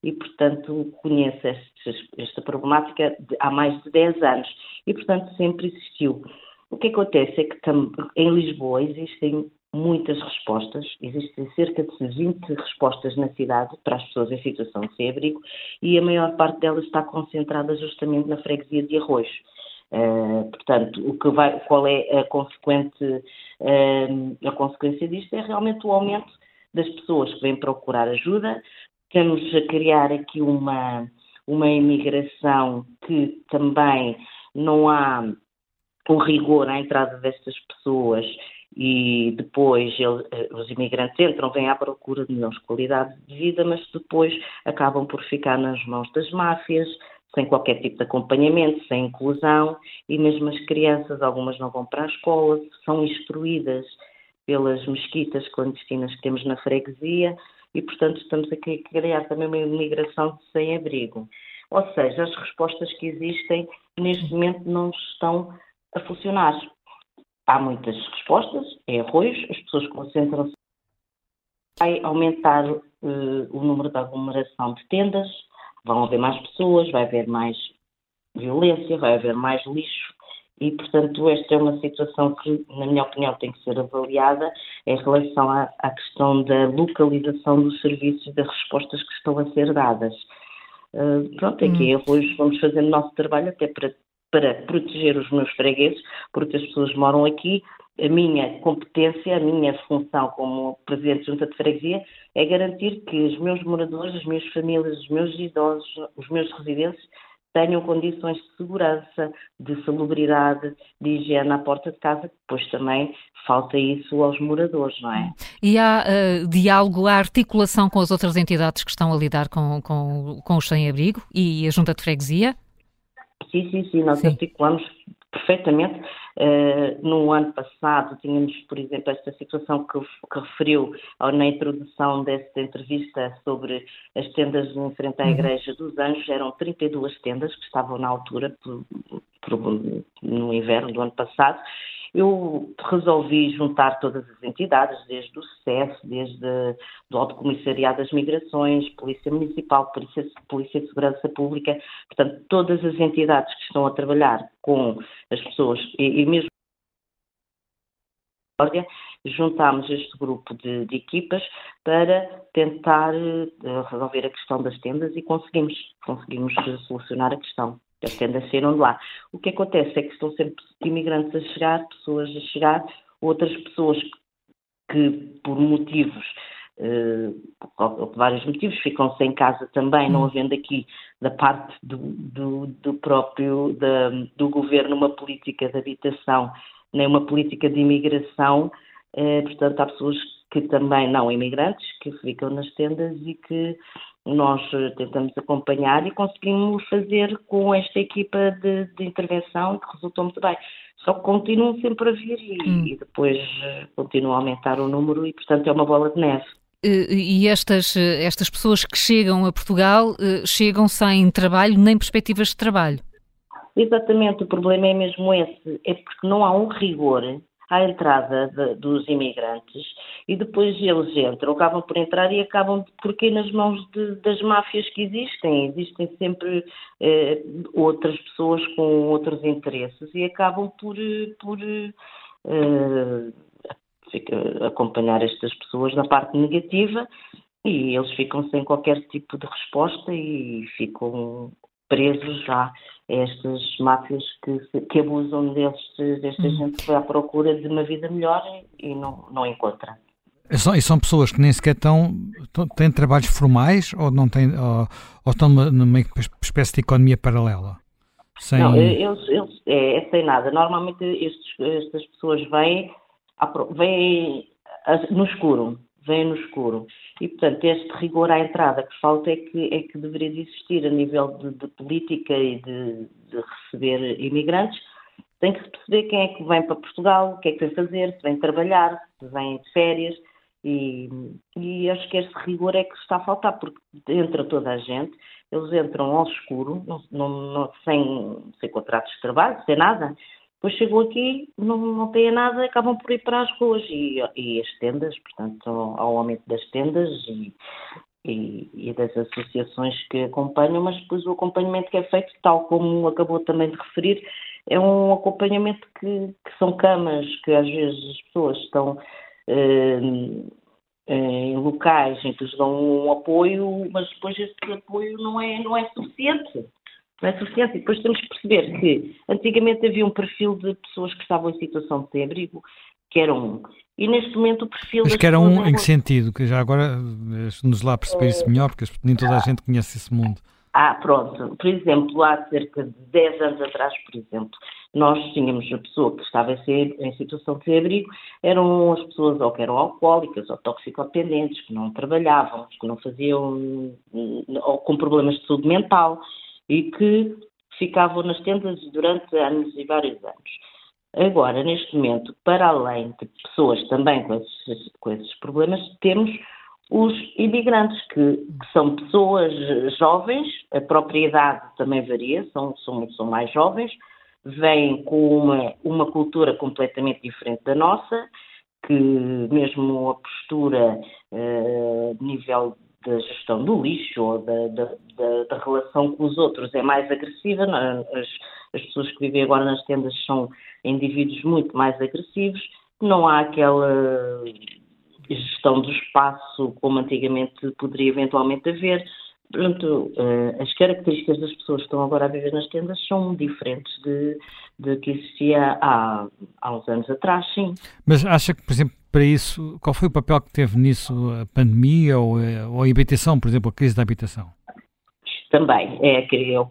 e, portanto, conheço este, esta problemática de, há mais de 10 anos e, portanto, sempre existiu. O que acontece é que em Lisboa existem muitas respostas, existem cerca de 20 respostas na cidade para as pessoas em situação de sem-abrigo e a maior parte delas está concentrada justamente na freguesia de Arroz. Uh, portanto, o que vai, qual é a, consequente, uh, a consequência disto é realmente o aumento das pessoas que vêm procurar ajuda. Estamos a criar aqui uma, uma imigração que também não há o rigor à entrada destas pessoas e depois ele, eh, os imigrantes entram, vêm à procura de melhores qualidades de vida, mas depois acabam por ficar nas mãos das máfias, sem qualquer tipo de acompanhamento, sem inclusão, e mesmo as crianças, algumas não vão para a escola, são instruídas pelas mesquitas clandestinas que temos na freguesia, e portanto estamos aqui a criar também uma imigração de sem-abrigo. Ou seja, as respostas que existem neste momento não estão a funcionar. Há muitas respostas, é arroz, as pessoas concentram-se. Vai aumentar uh, o número de aglomeração de tendas, vão haver mais pessoas, vai haver mais violência, vai haver mais lixo e, portanto, esta é uma situação que, na minha opinião, tem que ser avaliada em relação à, à questão da localização dos serviços e das respostas que estão a ser dadas. Uh, pronto, aqui hum. hoje vamos fazer o nosso trabalho até para, para proteger os meus fregueses, porque as pessoas moram aqui. A minha competência, a minha função como Presidente de Junta de Freguesia é garantir que os meus moradores, as minhas famílias, os meus idosos, os meus residentes tenham condições de segurança, de salubridade, de higiene à porta de casa, depois também falta isso aos moradores, não é? E há uh, diálogo, há articulação com as outras entidades que estão a lidar com, com, com os sem-abrigo e a Junta de Freguesia? Sim, sim, sim, nós sim. articulamos perfeitamente. Uh, no ano passado tínhamos, por exemplo, esta situação que, que referiu na introdução desta entrevista sobre as tendas em frente à uhum. Igreja dos Anjos. Eram 32 tendas que estavam na altura, por, por, no inverno do ano passado, eu resolvi juntar todas as entidades, desde o SEF, desde o Alto Comissariado das Migrações, Polícia Municipal, Polícia, Polícia de Segurança Pública, portanto, todas as entidades que estão a trabalhar com as pessoas e mesmo juntámos este grupo de, de, equipas para tentar uh, resolver a questão das tendas e conseguimos, conseguimos solucionar a questão. As tendas saíram de lá. O que acontece é que estão sempre imigrantes a chegar, pessoas a chegar, outras pessoas que, por motivos, por vários motivos, ficam sem casa também, não hum. havendo aqui da parte do, do, do próprio da, do governo uma política de habitação, nem uma política de imigração. Uh, portanto, há pessoas que também não imigrantes, que ficam nas tendas e que nós eh, tentamos acompanhar e conseguimos fazer com esta equipa de, de intervenção que resultou muito bem. Só que continuam sempre a vir e, hum. e depois eh, continuam a aumentar o número e, portanto, é uma bola de neve. E estas, eh, estas pessoas que chegam a Portugal chegam sem trabalho nem perspectivas de trabalho? Exatamente, o problema é mesmo esse, é porque não há um rigor à entrada de, dos imigrantes e depois eles entram, acabam por entrar e acabam por cair nas mãos de, das máfias que existem. Existem sempre eh, outras pessoas com outros interesses e acabam por, por eh, acompanhar estas pessoas na parte negativa e eles ficam sem qualquer tipo de resposta e ficam presos já estas máfias que, que abusam deste, desta hum. gente que vai à procura de uma vida melhor e não, não encontra. E são pessoas que nem sequer estão, têm trabalhos formais ou, não têm, ou, ou estão numa, numa espécie de economia paralela? Sem... Não, eles, eles é, é sem nada. Normalmente estes, estas pessoas vêm, vêm no escuro vem no escuro. E, portanto, este rigor à entrada que falta é que, é que deveria existir a nível de, de política e de, de, receber imigrantes. Tem que perceber quem é que vem para Portugal, o que é que vem fazer, se vem trabalhar, se vem de férias. E, e acho que este rigor é que está a faltar, porque entra toda a gente, eles entram ao escuro, não, não, sem, sem contratos de trabalho, sem nada, depois chegou aqui, não, não tem nada, acabam por ir para as ruas. E, e as tendas, portanto, ao aumento das tendas e, e, e, das associações que acompanham, mas depois o acompanhamento que é feito, tal como acabou também de referir, é um acompanhamento que, que são camas, que às vezes as pessoas estão eh, em locais em que lhes dão um apoio, mas depois esse apoio não é, não é suficiente não é suficiente. E depois temos que perceber que antigamente havia um perfil de pessoas que estavam em situação de sem-abrigo, que eram um. E neste momento o perfil. Mas que era um é em que sentido? Que já agora nos lá perceber isso melhor, porque nem toda a gente conhece esse mundo. Ah, pronto. Por exemplo, há cerca de 10 anos atrás, por exemplo, nós tínhamos a pessoa que estava em situação de sem-abrigo, eram as pessoas ou que eram alcoólicas ou toxicodependentes, que não trabalhavam, que não faziam, ou com problemas de saúde mental, e que ficavam nas tendas durante anos e vários anos. Agora, neste momento, para além de pessoas também com esses, com esses problemas, temos os imigrantes, que, que, são pessoas jovens, a propriedade também varia, são, são, são mais jovens, vêm com uma, uma cultura completamente diferente da nossa, que mesmo a postura uh, nível da gestão do lixo ou da, da, da, da, relação com os outros é mais agressiva. É? As, as pessoas que vivem agora nas tendas são indivíduos muito mais agressivos. Não há aquela gestão do espaço como antigamente poderia eventualmente haver. Portanto, uh, as características das pessoas que estão agora a viver nas tendas são diferentes de, de que existia há, há uns anos atrás, sim. Mas acha que, por exemplo, para isso, qual foi o papel que teve nisso a pandemia ou, eh, ou a habitação, por exemplo, a crise da habitação? Também, é que é, o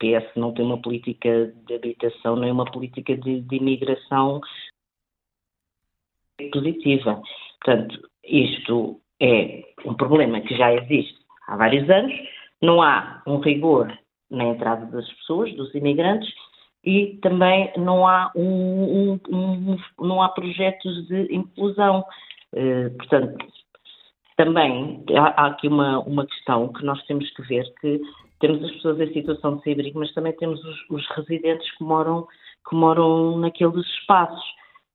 PS não tem uma política de habitação nem uma política de, de imigração positiva. Portanto, isto é um problema que já existe há vários anos, não há um rigor na entrada das pessoas, dos imigrantes, e também não há, um, um, um, não há projetos de inclusão. Uh, portanto, também há, há, aqui uma, uma questão que nós temos que ver, que temos as pessoas em situação de sem-abrigo, mas também temos os, os, residentes que moram, que moram naqueles espaços.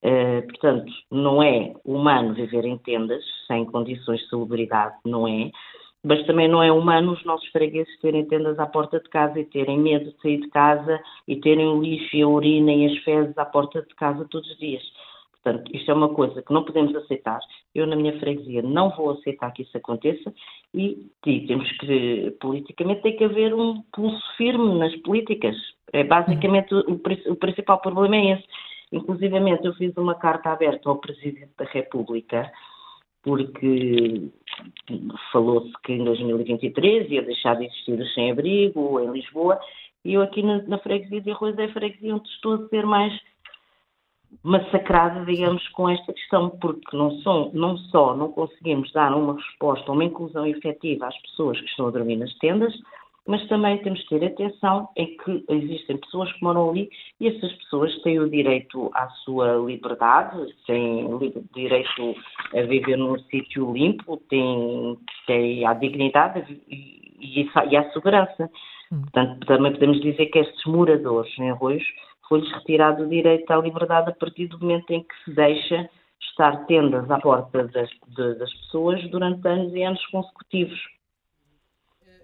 Uh, portanto, não é humano viver em tendas sem condições de salubridade, não é, mas também não é humano os nossos fregueses terem tendas à porta de casa e terem medo de sair de casa e terem o lixo e a urina e as fezes à porta de casa todos os dias. Portanto, isto é uma coisa que não podemos aceitar. Eu, na minha freguesia, não vou aceitar que isso aconteça e, e temos que, politicamente, tem que haver um pulso firme nas políticas. É basicamente o, o principal problema é esse. Inclusivamente, eu fiz uma carta aberta ao Presidente da República porque falou-se que em 2023 ia deixar de existir o sem-abrigo em Lisboa, e eu aqui na, na freguesia de Arroz é a freguesia onde estou a ser mais massacrada, digamos, com esta questão, porque não, são, não só não conseguimos dar uma resposta, uma inclusão efetiva às pessoas que estão a dormir nas tendas, mas também temos que ter atenção em que existem pessoas que moram ali e essas pessoas têm o direito à sua liberdade, têm direito a viver num sítio limpo, têm, têm a dignidade e, à segurança. Hum. Portanto, também podemos dizer que estes moradores em Arroios foi-lhes retirado o direito à liberdade a partir do momento em que se deixa estar tendas à porta das, das pessoas durante anos e anos consecutivos.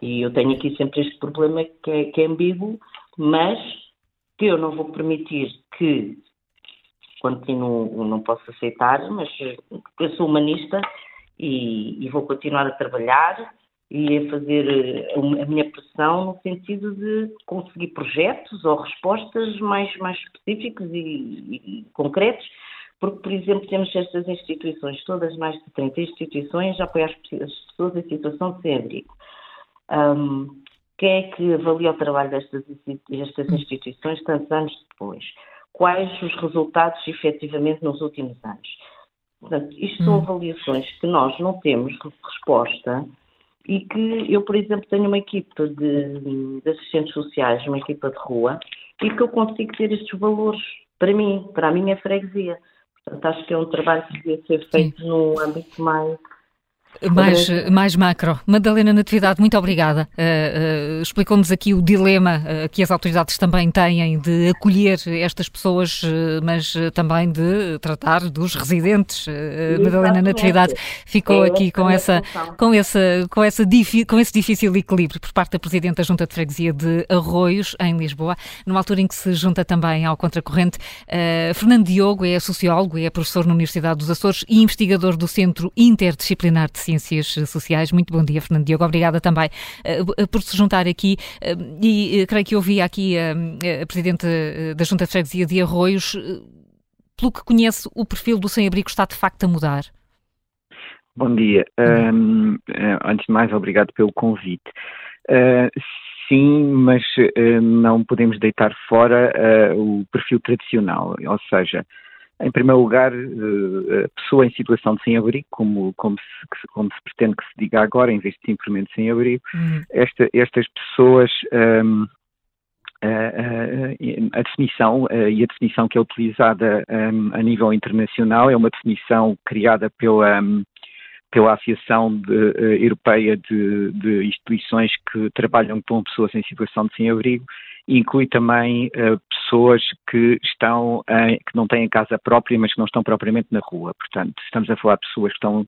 E eu tenho aqui sempre este problema que é, que é ambíguo, mas que eu não vou permitir que continuo, não posso aceitar, mas eu sou humanista e, e, vou continuar a trabalhar e a fazer a minha pressão no sentido de conseguir projetos ou respostas mais, mais específicos e, e concretos, porque, por exemplo, temos estas instituições, todas mais de 30 instituições, a apoiar as pessoas em situação de sem-abrigo. Um, quem é que avalia o trabalho destas, destas instituições tantos anos depois? Quais os resultados efetivamente nos últimos anos? Portanto, isto são hum. avaliações que nós não temos resposta e que eu, por exemplo, tenho uma equipa de, de assistentes sociais, uma equipa de rua, e que eu consigo ter estes valores para mim, para a minha freguesia. Portanto, acho que é um trabalho que devia ser feito Sim. num âmbito mais mais, mais macro. Madalena Natividade, muito obrigada. Uh, uh, Explicou-nos aqui o dilema uh, que as autoridades também têm de acolher estas pessoas, mas também de tratar dos residentes. Madalena Natividade ficou é aqui com essa, com, essa, com, essa com esse difícil equilíbrio por parte da Presidente da Junta de Freguesia de Arroios, em Lisboa, numa altura em que se junta também ao contracorrente. Fernando Diogo é sociólogo, é professor na Universidade dos Açores e investigador do Centro Interdisciplinar de Ciências Sociais. Muito bom dia, Fernando Diogo. Obrigada também uh, por se juntar aqui. Uh, e creio que ouvi aqui a Presidente da Junta de Freguesia de Arroios. Pelo que conhece, o perfil do sem-abrigo está de facto a mudar? Bom dia. Um, antes de mais, obrigado pelo convite. Uh, sim, mas uh, não podemos deitar fora uh, o perfil tradicional, ou seja, Em primeiro lugar, a pessoa em situação de sem-abrigo, como, como, se, como se pretende que se diga agora, em vez de simplesmente sem-abrigo, uhum. esta, estas pessoas um, a definição e a definição que é utilizada um, a nível internacional é uma definição criada pela, um, pela Associação de, uh, Europeia de, de, Instituições que trabalham com pessoas em situação de sem-abrigo inclui também uh, pessoas que estão que não têm casa própria, mas que não estão propriamente na rua. Portanto, estamos a falar de pessoas que estão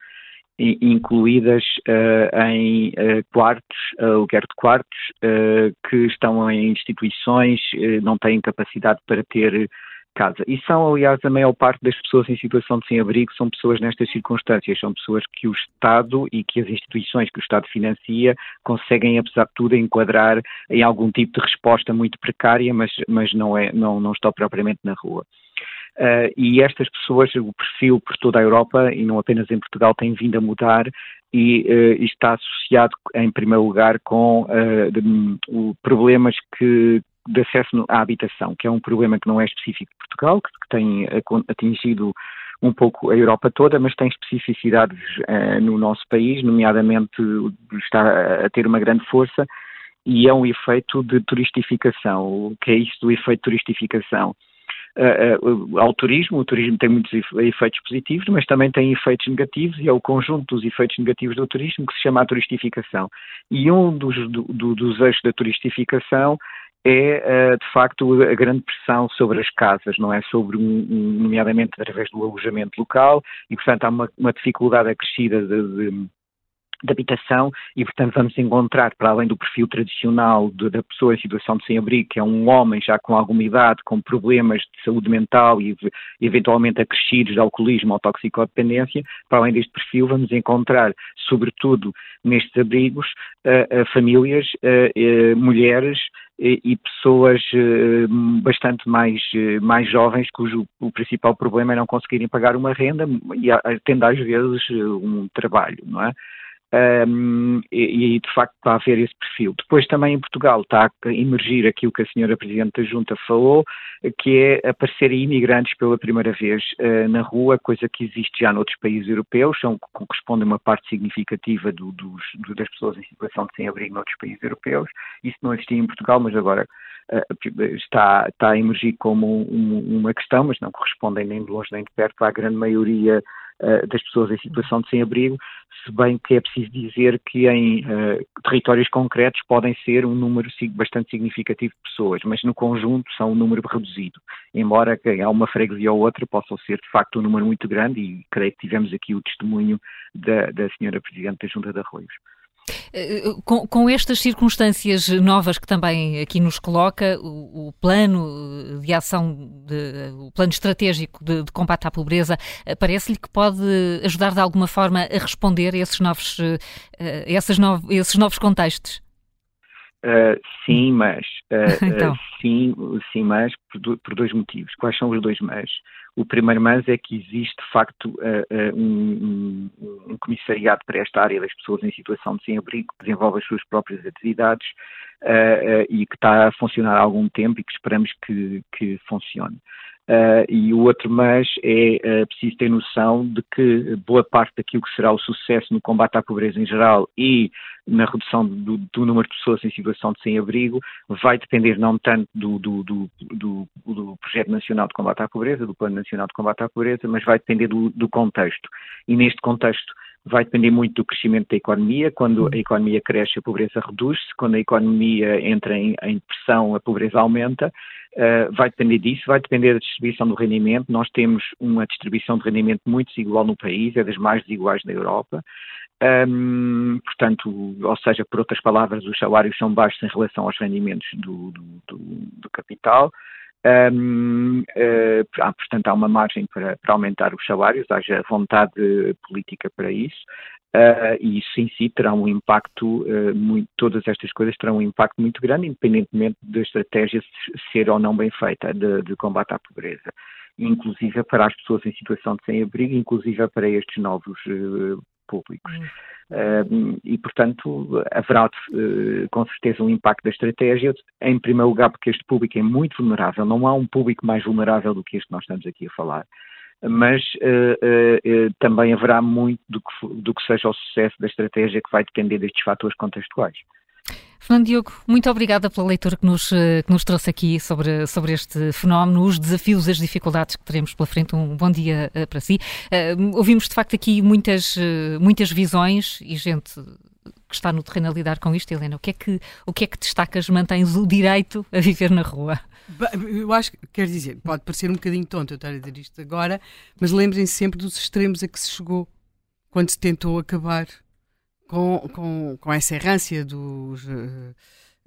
incluídas uh, em uh, quartos, aluguer de quartos, uh, que estão em instituições, não têm capacidade para ter casa. E são, aliás, a maior parte das pessoas em situação de sem-abrigo são pessoas nestas circunstâncias, são pessoas que o Estado e que as instituições que o Estado financia conseguem, apesar de tudo, enquadrar em algum tipo de resposta muito precária, mas, mas não, é, não, não está propriamente na rua. Uh, e estas pessoas, o perfil por toda a Europa e não apenas em Portugal, tem vindo a mudar e uh, está associado, em primeiro lugar, com uh, de, problemas que, de acesso à habitação, que é um problema que não é específico de Portugal, que, tem atingido um pouco a Europa toda, mas tem especificidades no nosso país, nomeadamente está a ter uma grande força, e é um efeito de turistificação. O que é isso do efeito de turistificação? uh, ao turismo. O turismo tem muitos efeitos positivos, mas também tem efeitos negativos e é o conjunto dos efeitos negativos do turismo que se chama a turistificação. E um dos, do, dos eixos da turistificação é, de facto, a grande pressão sobre as casas, não é? Sobre, nomeadamente, através do alojamento local, e, portanto, há uma, uma dificuldade acrescida de, de de habitação e, portanto, vamos encontrar, para além do perfil tradicional de, da pessoa em situação de sem-abrigo, que é um homem já com alguma idade, com problemas de saúde mental e, eventualmente acrescidos de alcoolismo ou toxicodependência, para além deste perfil, vamos encontrar, sobretudo nestes abrigos, uh, uh, famílias, uh, mulheres e pessoas bastante mais, mais jovens cujo o principal problema é não conseguirem pagar uma renda e tendo às vezes um trabalho, não é? Um, e, e, de facto está a haver esse perfil. Depois também em Portugal está a emergir aquilo que a senhora Presidente da Junta falou, que é aparecerem imigrantes pela primeira vez uh, na rua, coisa que existe já noutros países europeus, são, corresponde a uma parte significativa do, dos, do, das pessoas em situação de sem-abrigo noutros países europeus. Isso não existia em Portugal, mas agora uh, está, está a emergir como um, uma questão, mas não correspondem nem de longe nem de perto à grande maioria uh, das pessoas em situação de sem-abrigo, se bem que é preciso dizer que em uh, territórios concretos podem ser um número bastante significativo de pessoas, mas no conjunto são um número reduzido, embora há uma freguesia ou outra possam ser de facto um número muito grande e creio que tivemos aqui o testemunho da, da senhora Presidente da Junta de Arroios. Eh, com, com, estas circunstâncias novas que também aqui nos coloca, o, o plano de ação, de, o plano estratégico de, de combate à pobreza, eh, parece-lhe que pode ajudar de alguma forma a responder a esses novos, a eh, novos, esses novos contextos? Uh, sim, mas uh, então. uh, sim, sim, mas por, por, dois motivos. Quais são os dois mas? O primeiro mas é que existe de facto um, um, comissariado para esta área das pessoas em situação de sem-abrigo que desenvolve as suas próprias atividades e que está a funcionar há algum tempo e que esperamos que, que funcione. Uh, e o outro mas é uh, preciso ter noção de que boa parte daquilo que será o sucesso no combate à pobreza em geral e na redução do, do número de pessoas em situação de sem-abrigo vai depender não tanto do, do, do, Projeto Nacional de Combate à Pobreza, do Plano Nacional de Combate à Pobreza, mas vai depender do contexto. E neste contexto vai depender muito do crescimento da economia. Quando a economia cresce, a pobreza reduz-se. Quando a economia entra em, em pressão, a pobreza aumenta. Uh, vai depender disso, vai depender da distribuição do rendimento. Nós temos uma distribuição de rendimento muito desigual no país, é das mais desiguais da Europa. Um, portanto, ou seja, por outras palavras, os salários são baixos em relação aos rendimentos do, do, do, do capital. Eh, portanto, há uma margem para, para, aumentar os salários, haja vontade política para isso, uh, e isso em si terá um impacto, uh, muito, todas estas coisas terão um impacto muito grande, independentemente da estratégia ser ou não bem feita de, de combate à pobreza inclusive para as pessoas em situação de sem-abrigo, inclusive para estes novos públicos. Uh, e, portanto, haverá uh, com certeza um impacto da estratégia, em primeiro lugar, porque este público é muito vulnerável, não há um público mais vulnerável do que este que nós estamos aqui a falar. mas uh, uh, também haverá muito do que, do que seja o sucesso da estratégia que vai depender destes fatores contextuais. Fernando Diogo, muito obrigada pela leitura que nos, que nos trouxe aqui sobre, sobre este fenómeno, os desafios, as dificuldades que teremos pela frente. Um bom dia uh, para si. Uh, ouvimos de facto aqui muitas, muitas visões e gente que está no terreno a lidar com isto, Helena. O que é que, o que, é que destacas? Mantens o direito a viver na rua? Eu acho que, quer dizer, pode parecer um bocadinho tonto eu estar a dizer isto agora, mas lembrem-se sempre dos extremos a que se chegou quando se tentou acabar com, com, com essa errância dos, uh,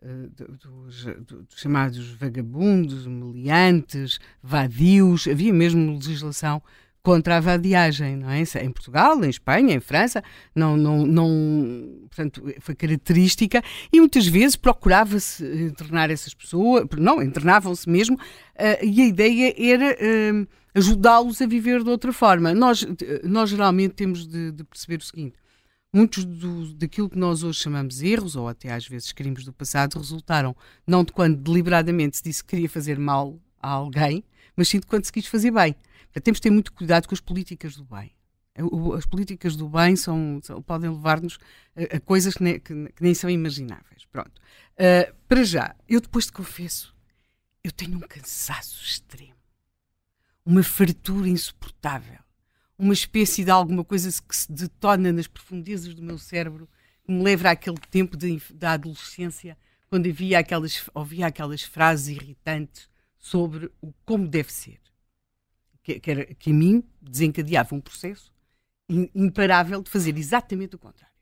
dos, dos, chamados vagabundos, meliantes, vadios, havia mesmo legislação contra a vadiagem, não é? Em Portugal, em Espanha, em França, não, não, não, portanto, foi característica e muitas vezes procurava-se internar essas pessoas, não, internavam-se mesmo, uh, e a ideia era uh, ajudá-los a viver de outra forma. Nós, nós geralmente temos de, de perceber o seguinte, muitos do, daquilo que nós hoje chamamos erros, ou até às vezes crimes do passado, resultaram não de quando deliberadamente se disse que queria fazer mal a alguém, mas sim de quando se quis fazer bem. Temos de ter muito cuidado com as políticas do bem. As políticas do bem são, podem levar-nos a, a, coisas que nem, que, que nem, são imagináveis. Pronto. Uh, para já, eu depois te confesso, eu tenho um cansaço extremo, uma fartura insuportável, uma espécie de alguma coisa que se detona nas profundezas do meu cérebro, que me leva àquele tempo de, da adolescência, quando havia aquelas, ouvia aquelas frases irritantes sobre o como deve ser que, que, era, que a mim desencadeava um processo imparável de fazer exatamente o contrário.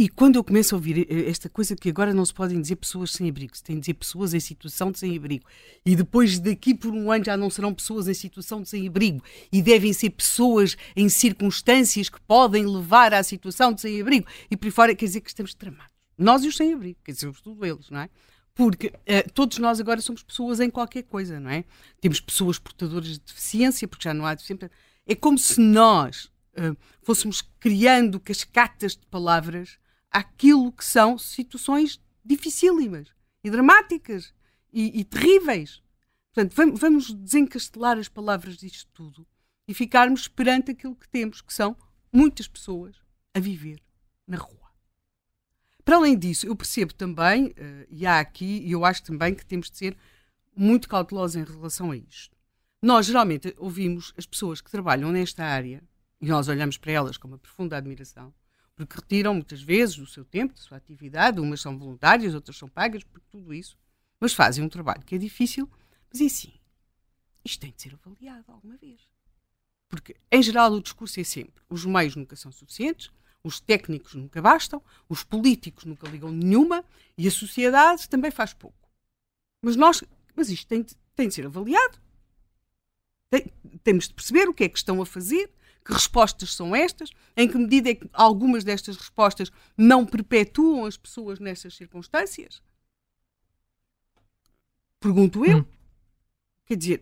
E quando eu começo a ouvir eh, esta coisa que agora não se podem dizer pessoas sem abrigo, se tem de dizer pessoas em situação de sem abrigo, e depois daqui por um ano já não serão pessoas em situação de sem abrigo, e devem ser pessoas em circunstâncias que podem levar à situação de sem abrigo, e por aí fora, quer dizer que estamos tramados. Nós e os sem abrigo, quer dizer, sobretudo eles, não é? porque uh, todos nós agora somos pessoas em qualquer coisa, não é? Temos pessoas portadoras de deficiência, porque já não há deficiência. É como se nós uh, fôssemos criando cascatas de palavras àquilo que são situações dificílimas e dramáticas e, e terríveis. Portanto, vamos, desencastelar as palavras disto tudo e ficarmos perante aquilo que temos, que são muitas pessoas a viver na rua. Para além disso, eu percebo também, uh, e há aqui, e eu acho também que temos de ser muito cautelosos em relação a isto. Nós geralmente ouvimos as pessoas que trabalham nesta área, e nós olhamos para elas com uma profunda admiração, porque retiram muitas vezes o seu tempo, da sua atividade, umas são voluntárias, outras são pagas por tudo isso, mas fazem um trabalho que é difícil, mas é sim, isto tem de ser avaliado alguma vez. Porque, em geral, o discurso é sempre: os meios nunca são suficientes, os técnicos nunca bastam, os políticos nunca ligam nenhuma e a sociedade também faz pouco. Mas nós, mas isto tem, tem de ser avaliado. Tem, temos de perceber o que é que estão a fazer, que respostas são estas, em que medida é que algumas destas respostas não perpetuam as pessoas nessas circunstâncias? Pergunto eu. Hum. Quer dizer,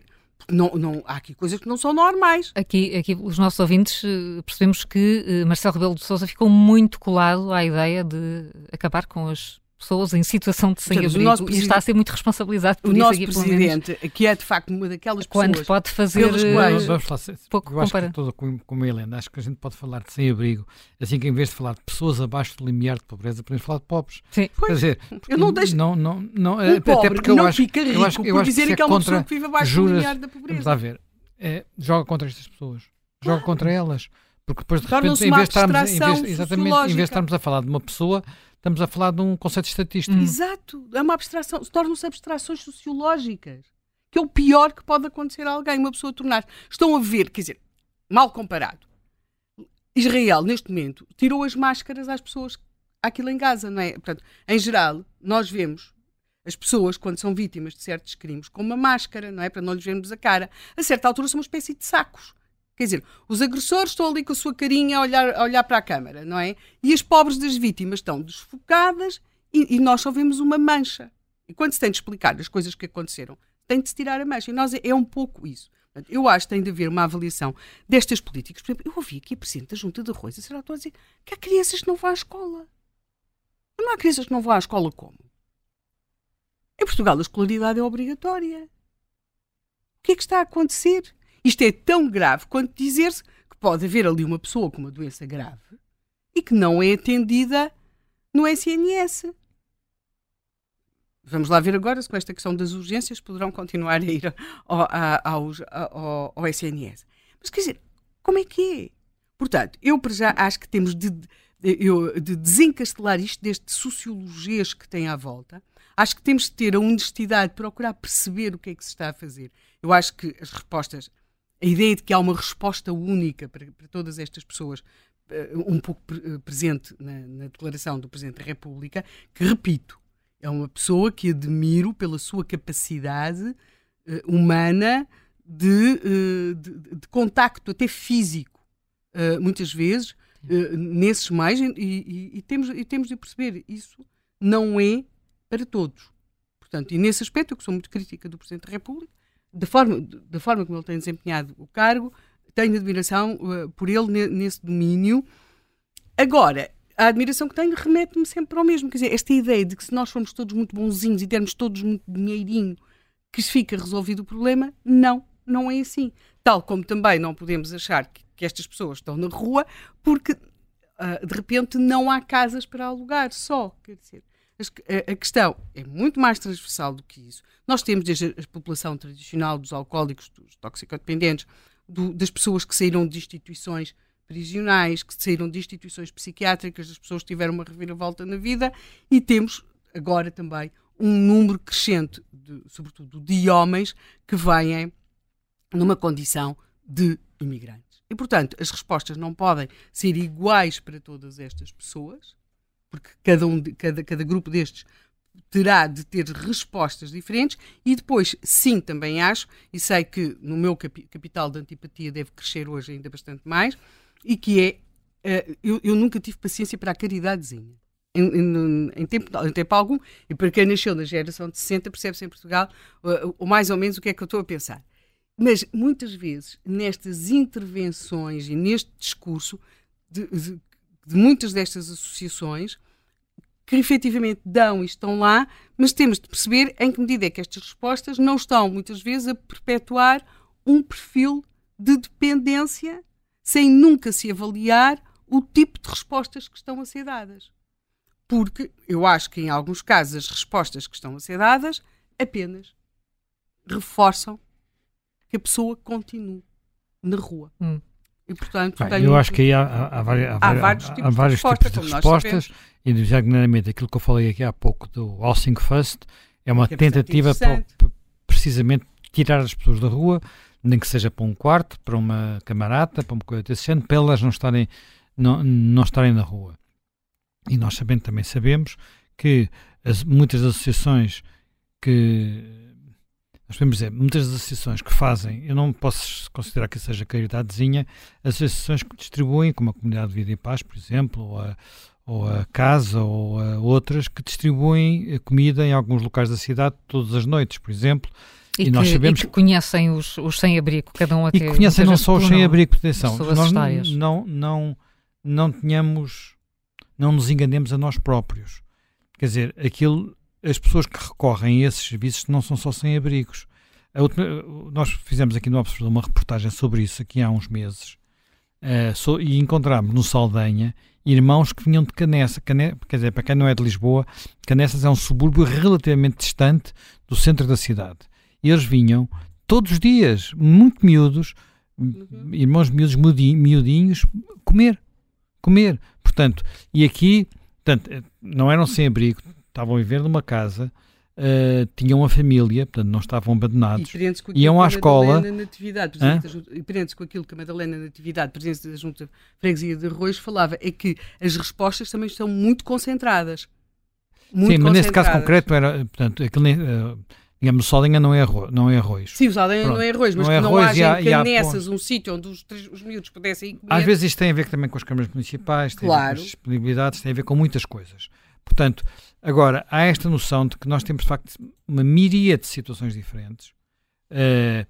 não, não, há aqui coisas que não são normais. Aqui, aqui os nossos ouvintes eh, percebemos que uh, Marcelo Rebelo de Sousa ficou muito colado à ideia de acabar com as pessoas em situação de sem-abrigo e está a ser muito responsabilizado por o isso nosso aqui, presidente, que é de facto uma daquelas Quando pessoas... pode fazer... Pelos eh, quais... Vamos falar, pouco eu acho compara. que estou com, a Helena, acho que a gente pode falar de sem-abrigo, assim que em vez de falar de pessoas abaixo do limiar de pobreza, podemos falar de pobres. Sim. Pois, Quer dizer, eu não deixo... Não, não, não, um até pobre porque eu não acho, fica rico eu acho, eu por acho dizer que, que é uma pessoa que vive abaixo juras, do limiar da pobreza. Vamos lá ver, é, joga contra estas pessoas, joga contra elas. Porque depois de repente, em vez de estarmos, em vez, exatamente, em vez de estarmos a falar de uma pessoa, estamos a falar de um conceito estatístico. Exato, é uma abstração, tornam-se abstrações sociológicas, que é o pior que pode acontecer a alguém, uma pessoa tornar. Estão a ver, quer dizer, mal comparado. Israel, neste momento, tirou as máscaras às pessoas aquilo em Gaza, não é? Portanto, em geral, nós vemos as pessoas, quando são vítimas de certos crimes, com uma máscara, não é? Para não lhes vermos a cara. A certa altura são uma espécie de sacos. Quer dizer, os agressores estão ali com a sua carinha a olhar, a olhar para a câmara, não é? E as pobres das vítimas estão desfocadas e, e, nós só vemos uma mancha. E quando se tem de explicar as coisas que aconteceram, tem de se tirar a mancha. E nós é, é um pouco isso. Eu acho que tem de haver uma avaliação destas políticas. Por exemplo, eu ouvi aqui a Presidente da Junta de Arroz, a senhora a dizer que há crianças que não vão à escola. Não há crianças que não vão à escola como? Em Portugal a escolaridade é obrigatória. O que é que está a acontecer? Isto é tão grave quanto dizer-se que pode haver ali uma pessoa com uma doença grave e que não é atendida no SNS. Vamos lá ver agora se com esta questão das urgências poderão continuar a ir ao, ao, ao, SNS. Mas quer dizer, como é que é? Portanto, eu já acho que temos de, de, de desencastelar isto deste sociologês que tem à volta. Acho que temos de ter a honestidade de procurar perceber o que é que se está a fazer. Eu acho que as respostas, a ideia de que há uma resposta única para, para todas estas pessoas, eh, um pouco eh, presente na, na declaração do Presidente da República, que repito, é uma pessoa que admiro pela sua capacidade uh, humana de, uh, de, de, contacto, até físico, uh, muitas vezes, nesses mais, e, e, e, temos, e temos de perceber, isso não é para todos. Portanto, e nesse aspecto, eu que sou muito crítica do Presidente da República, da forma, da forma como ele tem desempenhado o cargo, tenho admiração por ele nesse domínio. Agora, a admiração que tenho remete-me sempre para o mesmo. Quer dizer, esta ideia de que se nós formos todos muito bonzinhos e dermos todos muito dinheirinho, que fica resolvido o problema, não, não é assim. Tal como também não podemos achar que, que estas pessoas estão na rua porque uh, de repente não há casas para alugar só. Quer dizer, a, questão é muito mais transversal do que isso. Nós temos desde a população tradicional dos alcoólicos, dos toxicodependentes, do, das pessoas que saíram de instituições prisionais, que saíram de instituições psiquiátricas, as pessoas tiveram uma reviravolta na vida e temos agora também um número crescente, de, sobretudo de homens, que vêm numa condição de imigrantes. E, portanto, as respostas não podem ser iguais para todas estas pessoas, porque cada, um, cada, cada grupo destes terá de ter respostas diferentes e depois, sim, também acho, e sei que no meu capital de antipatia deve crescer hoje ainda bastante mais, e que é, uh, eu, eu, nunca tive paciência para a caridadezinha. Em, em, em, tempo, em tempo algum, e para quem nasceu na geração de 60, percebe-se em Portugal, uh, mais ou menos o que é que eu estou a pensar. Mas muitas vezes, nestas intervenções e neste discurso de, de, de muitas destas associações, que efetivamente dão e estão lá, mas temos de perceber em que medida é que estas respostas não estão, muitas vezes, a perpetuar um perfil de dependência sem nunca se avaliar o tipo de respostas que estão a ser dadas. Porque eu acho que, em alguns casos, as respostas que estão a ser dadas apenas reforçam que a pessoa continue na rua. Hum. E, portanto, Bem, eu acho que aí há, há, há, várias, há vários tipos há vários de, resposta, tipos de respostas e, designadamente, aquilo que eu falei aqui há pouco do Housing First é uma é tentativa para, precisamente, tirar as pessoas da rua nem que seja para um quarto, para uma camarata, para uma coisa desse género, para elas não estarem, não, não estarem na rua. E nós sabendo, também sabemos que as, muitas associações que nós podemos dizer, muitas das associações que fazem, eu não posso considerar que seja caridadezinha, associações que distribuem, como a Comunidade de Vida e Paz, por exemplo, ou a, ou a Casa, ou a outras, que distribuem comida em alguns locais da cidade todas as noites, por exemplo, e, e que, nós sabemos e que conhecem os, os sem-abrigo, cada um até. E conhecem não só os sem-abrigo, atenção, nós não, não, não tínhamos, não nos enganemos a nós próprios. Quer dizer, aquilo, as pessoas que recorrem a esses serviços não são só sem-abrigos. Nós fizemos aqui no Observador uma reportagem sobre isso aqui há uns meses uh, so, e encontramos no Saldanha irmãos que vinham de Canessa, Canessa, quer dizer, para quem não é de Lisboa, Canessas é um subúrbio relativamente distante do centro da cidade. E eles vinham todos os dias, muito miúdos, uhum. irmãos miúdos miudinhos, comer. Comer. Portanto, e aqui, portanto, eh, não eram sem abrigo, estavam a viver numa casa, uh, tinham uma família, portanto, não estavam abandonados. E iam à escola. Natividade, e prende-se com aquilo que a Madalena Natividade, presidente da Junta Freguesia de Arroz, falava, é que as respostas também estão muito concentradas. Muito Sim, mas neste caso concreto era, portanto, aquele, uh, Digamos, o Soldinha não é arroz. Não é arroz. Sim, o Soldinha não é arroz, mas não é que não haja canessas, um sítio onde os, os miúdos pudessem comer. Às vezes isto tem a ver também com as câmaras municipais, tem claro. a ver com as disponibilidades, tem a ver com muitas coisas. Portanto, agora, há esta noção de que nós temos, de facto, uma miríade de situações diferentes uh,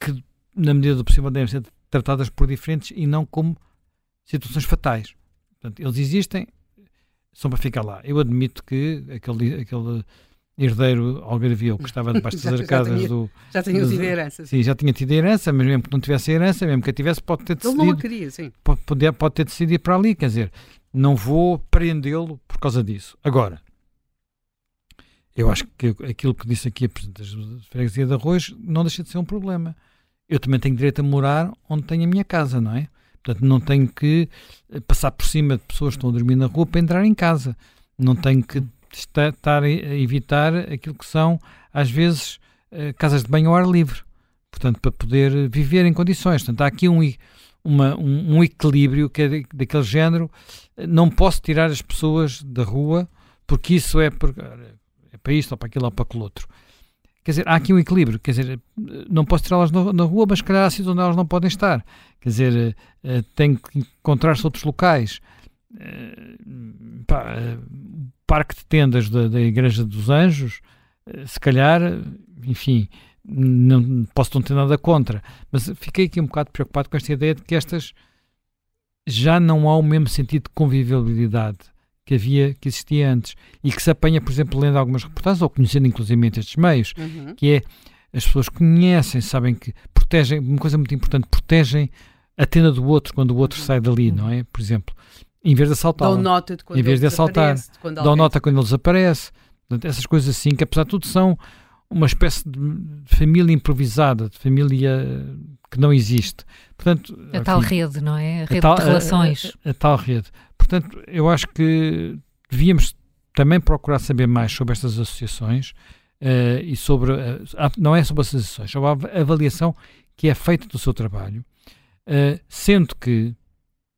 que, na medida do possível, devem ser tratadas por diferentes e não como situações fatais. Portanto, eles existem, são para ficar lá. Eu admito que aquele, aquele herdeiro algarvio que estava debaixo das arcadas do. Já tinha tido herança. Sim, já tinha tido herança, mas mesmo que não tivesse herança, mesmo que a tivesse, pode ter decidido. Ele não a queria, sim. Pode, pode ter decidido ir para ali, quer dizer, não vou prendê-lo por causa disso. Agora, eu acho que aquilo que disse aqui a Presidente da Freguesia de Arroz não deixa de ser um problema. Eu também tenho direito a morar onde tenho a minha casa, não é? Portanto, não tenho que eh, passar por cima de pessoas que estão a dormir na rua para entrar em casa. Não tenho que estar a evitar aquilo que são, às vezes, eh, casas de banho ao ar livre. Portanto, para poder viver em condições. Portanto, há aqui um, uma, um, equilíbrio que é daquele género. Não posso tirar as pessoas da rua porque isso é, por, é para isto ou para aquilo ou para aquele outro. Quer dizer, há aqui um equilíbrio. Quer dizer, não posso tirá-las na, rua, mas se calhar há sítios onde elas não podem estar. Quer dizer, uh, tenho que encontrar-se outros locais. Pá, uh, parque de tendas da, da Igreja dos Anjos, se calhar, enfim, não posso não ter nada contra, mas fiquei aqui um bocado preocupado com esta ideia de que estas já não há o mesmo sentido de convivialidade que havia, que existia antes e que se apanha, por exemplo, lendo algumas reportagens ou conhecendo inclusive estes meios, uhum. que é as pessoas conhecem, sabem que protegem, uma coisa muito importante, protegem a tenda do outro quando o outro uhum. sai dali, uhum. não é? Por exemplo, em vez de assaltar, dão nota de quando em vez de assaltar, dão nota quando ele desaparece, Portanto, essas coisas assim, que apesar de tudo são uma espécie de família improvisada, de família que não existe. Portanto, a enfim, tal rede, não é? A rede a tal, de relações. A, a, a, tal rede. Portanto, eu acho que devíamos também procurar saber mais sobre estas associações uh, e sobre, uh, não é sobre as associações, sobre a avaliação que é feita do seu trabalho, uh, sendo que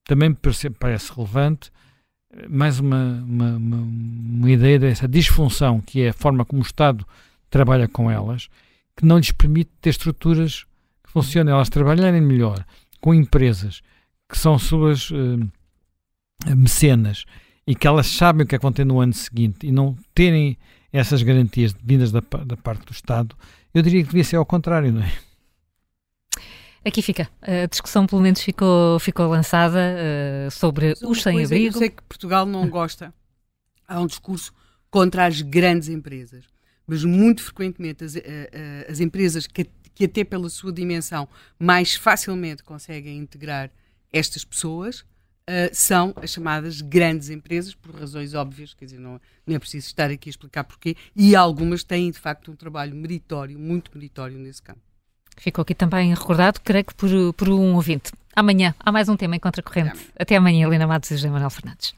também me parece, parece relevante mais uma, uma, uma, uma, ideia dessa disfunção que é a forma como o Estado trabalha com elas, que não lhes permite ter estruturas que funcionem, elas trabalharem melhor com empresas que são suas uh, mecenas e que elas sabem o que é que vão ter no ano seguinte e não terem essas garantias vindas da, da parte do Estado, eu diria que devia ser ao contrário, não é? Aqui fica. A discussão, pelo menos, ficou, ficou lançada uh, sobre os sem-abrigo. Eu sei que Portugal não gosta. Há um discurso contra as grandes empresas. Mas muito frequentemente as, uh, uh, as empresas que, que, até pela sua dimensão, mais facilmente conseguem integrar estas pessoas são as chamadas grandes empresas, por razões óbvias, quer dizer, não, não é preciso estar aqui a explicar porquê, e algumas têm, de facto, um trabalho meritório, muito meritório nesse campo. Ficou aqui também recordado, creio que por, por um ouvinte. Amanhã há mais um tema em Contracorrente. Até amanhã, Helena Matos e José Manuel Fernandes.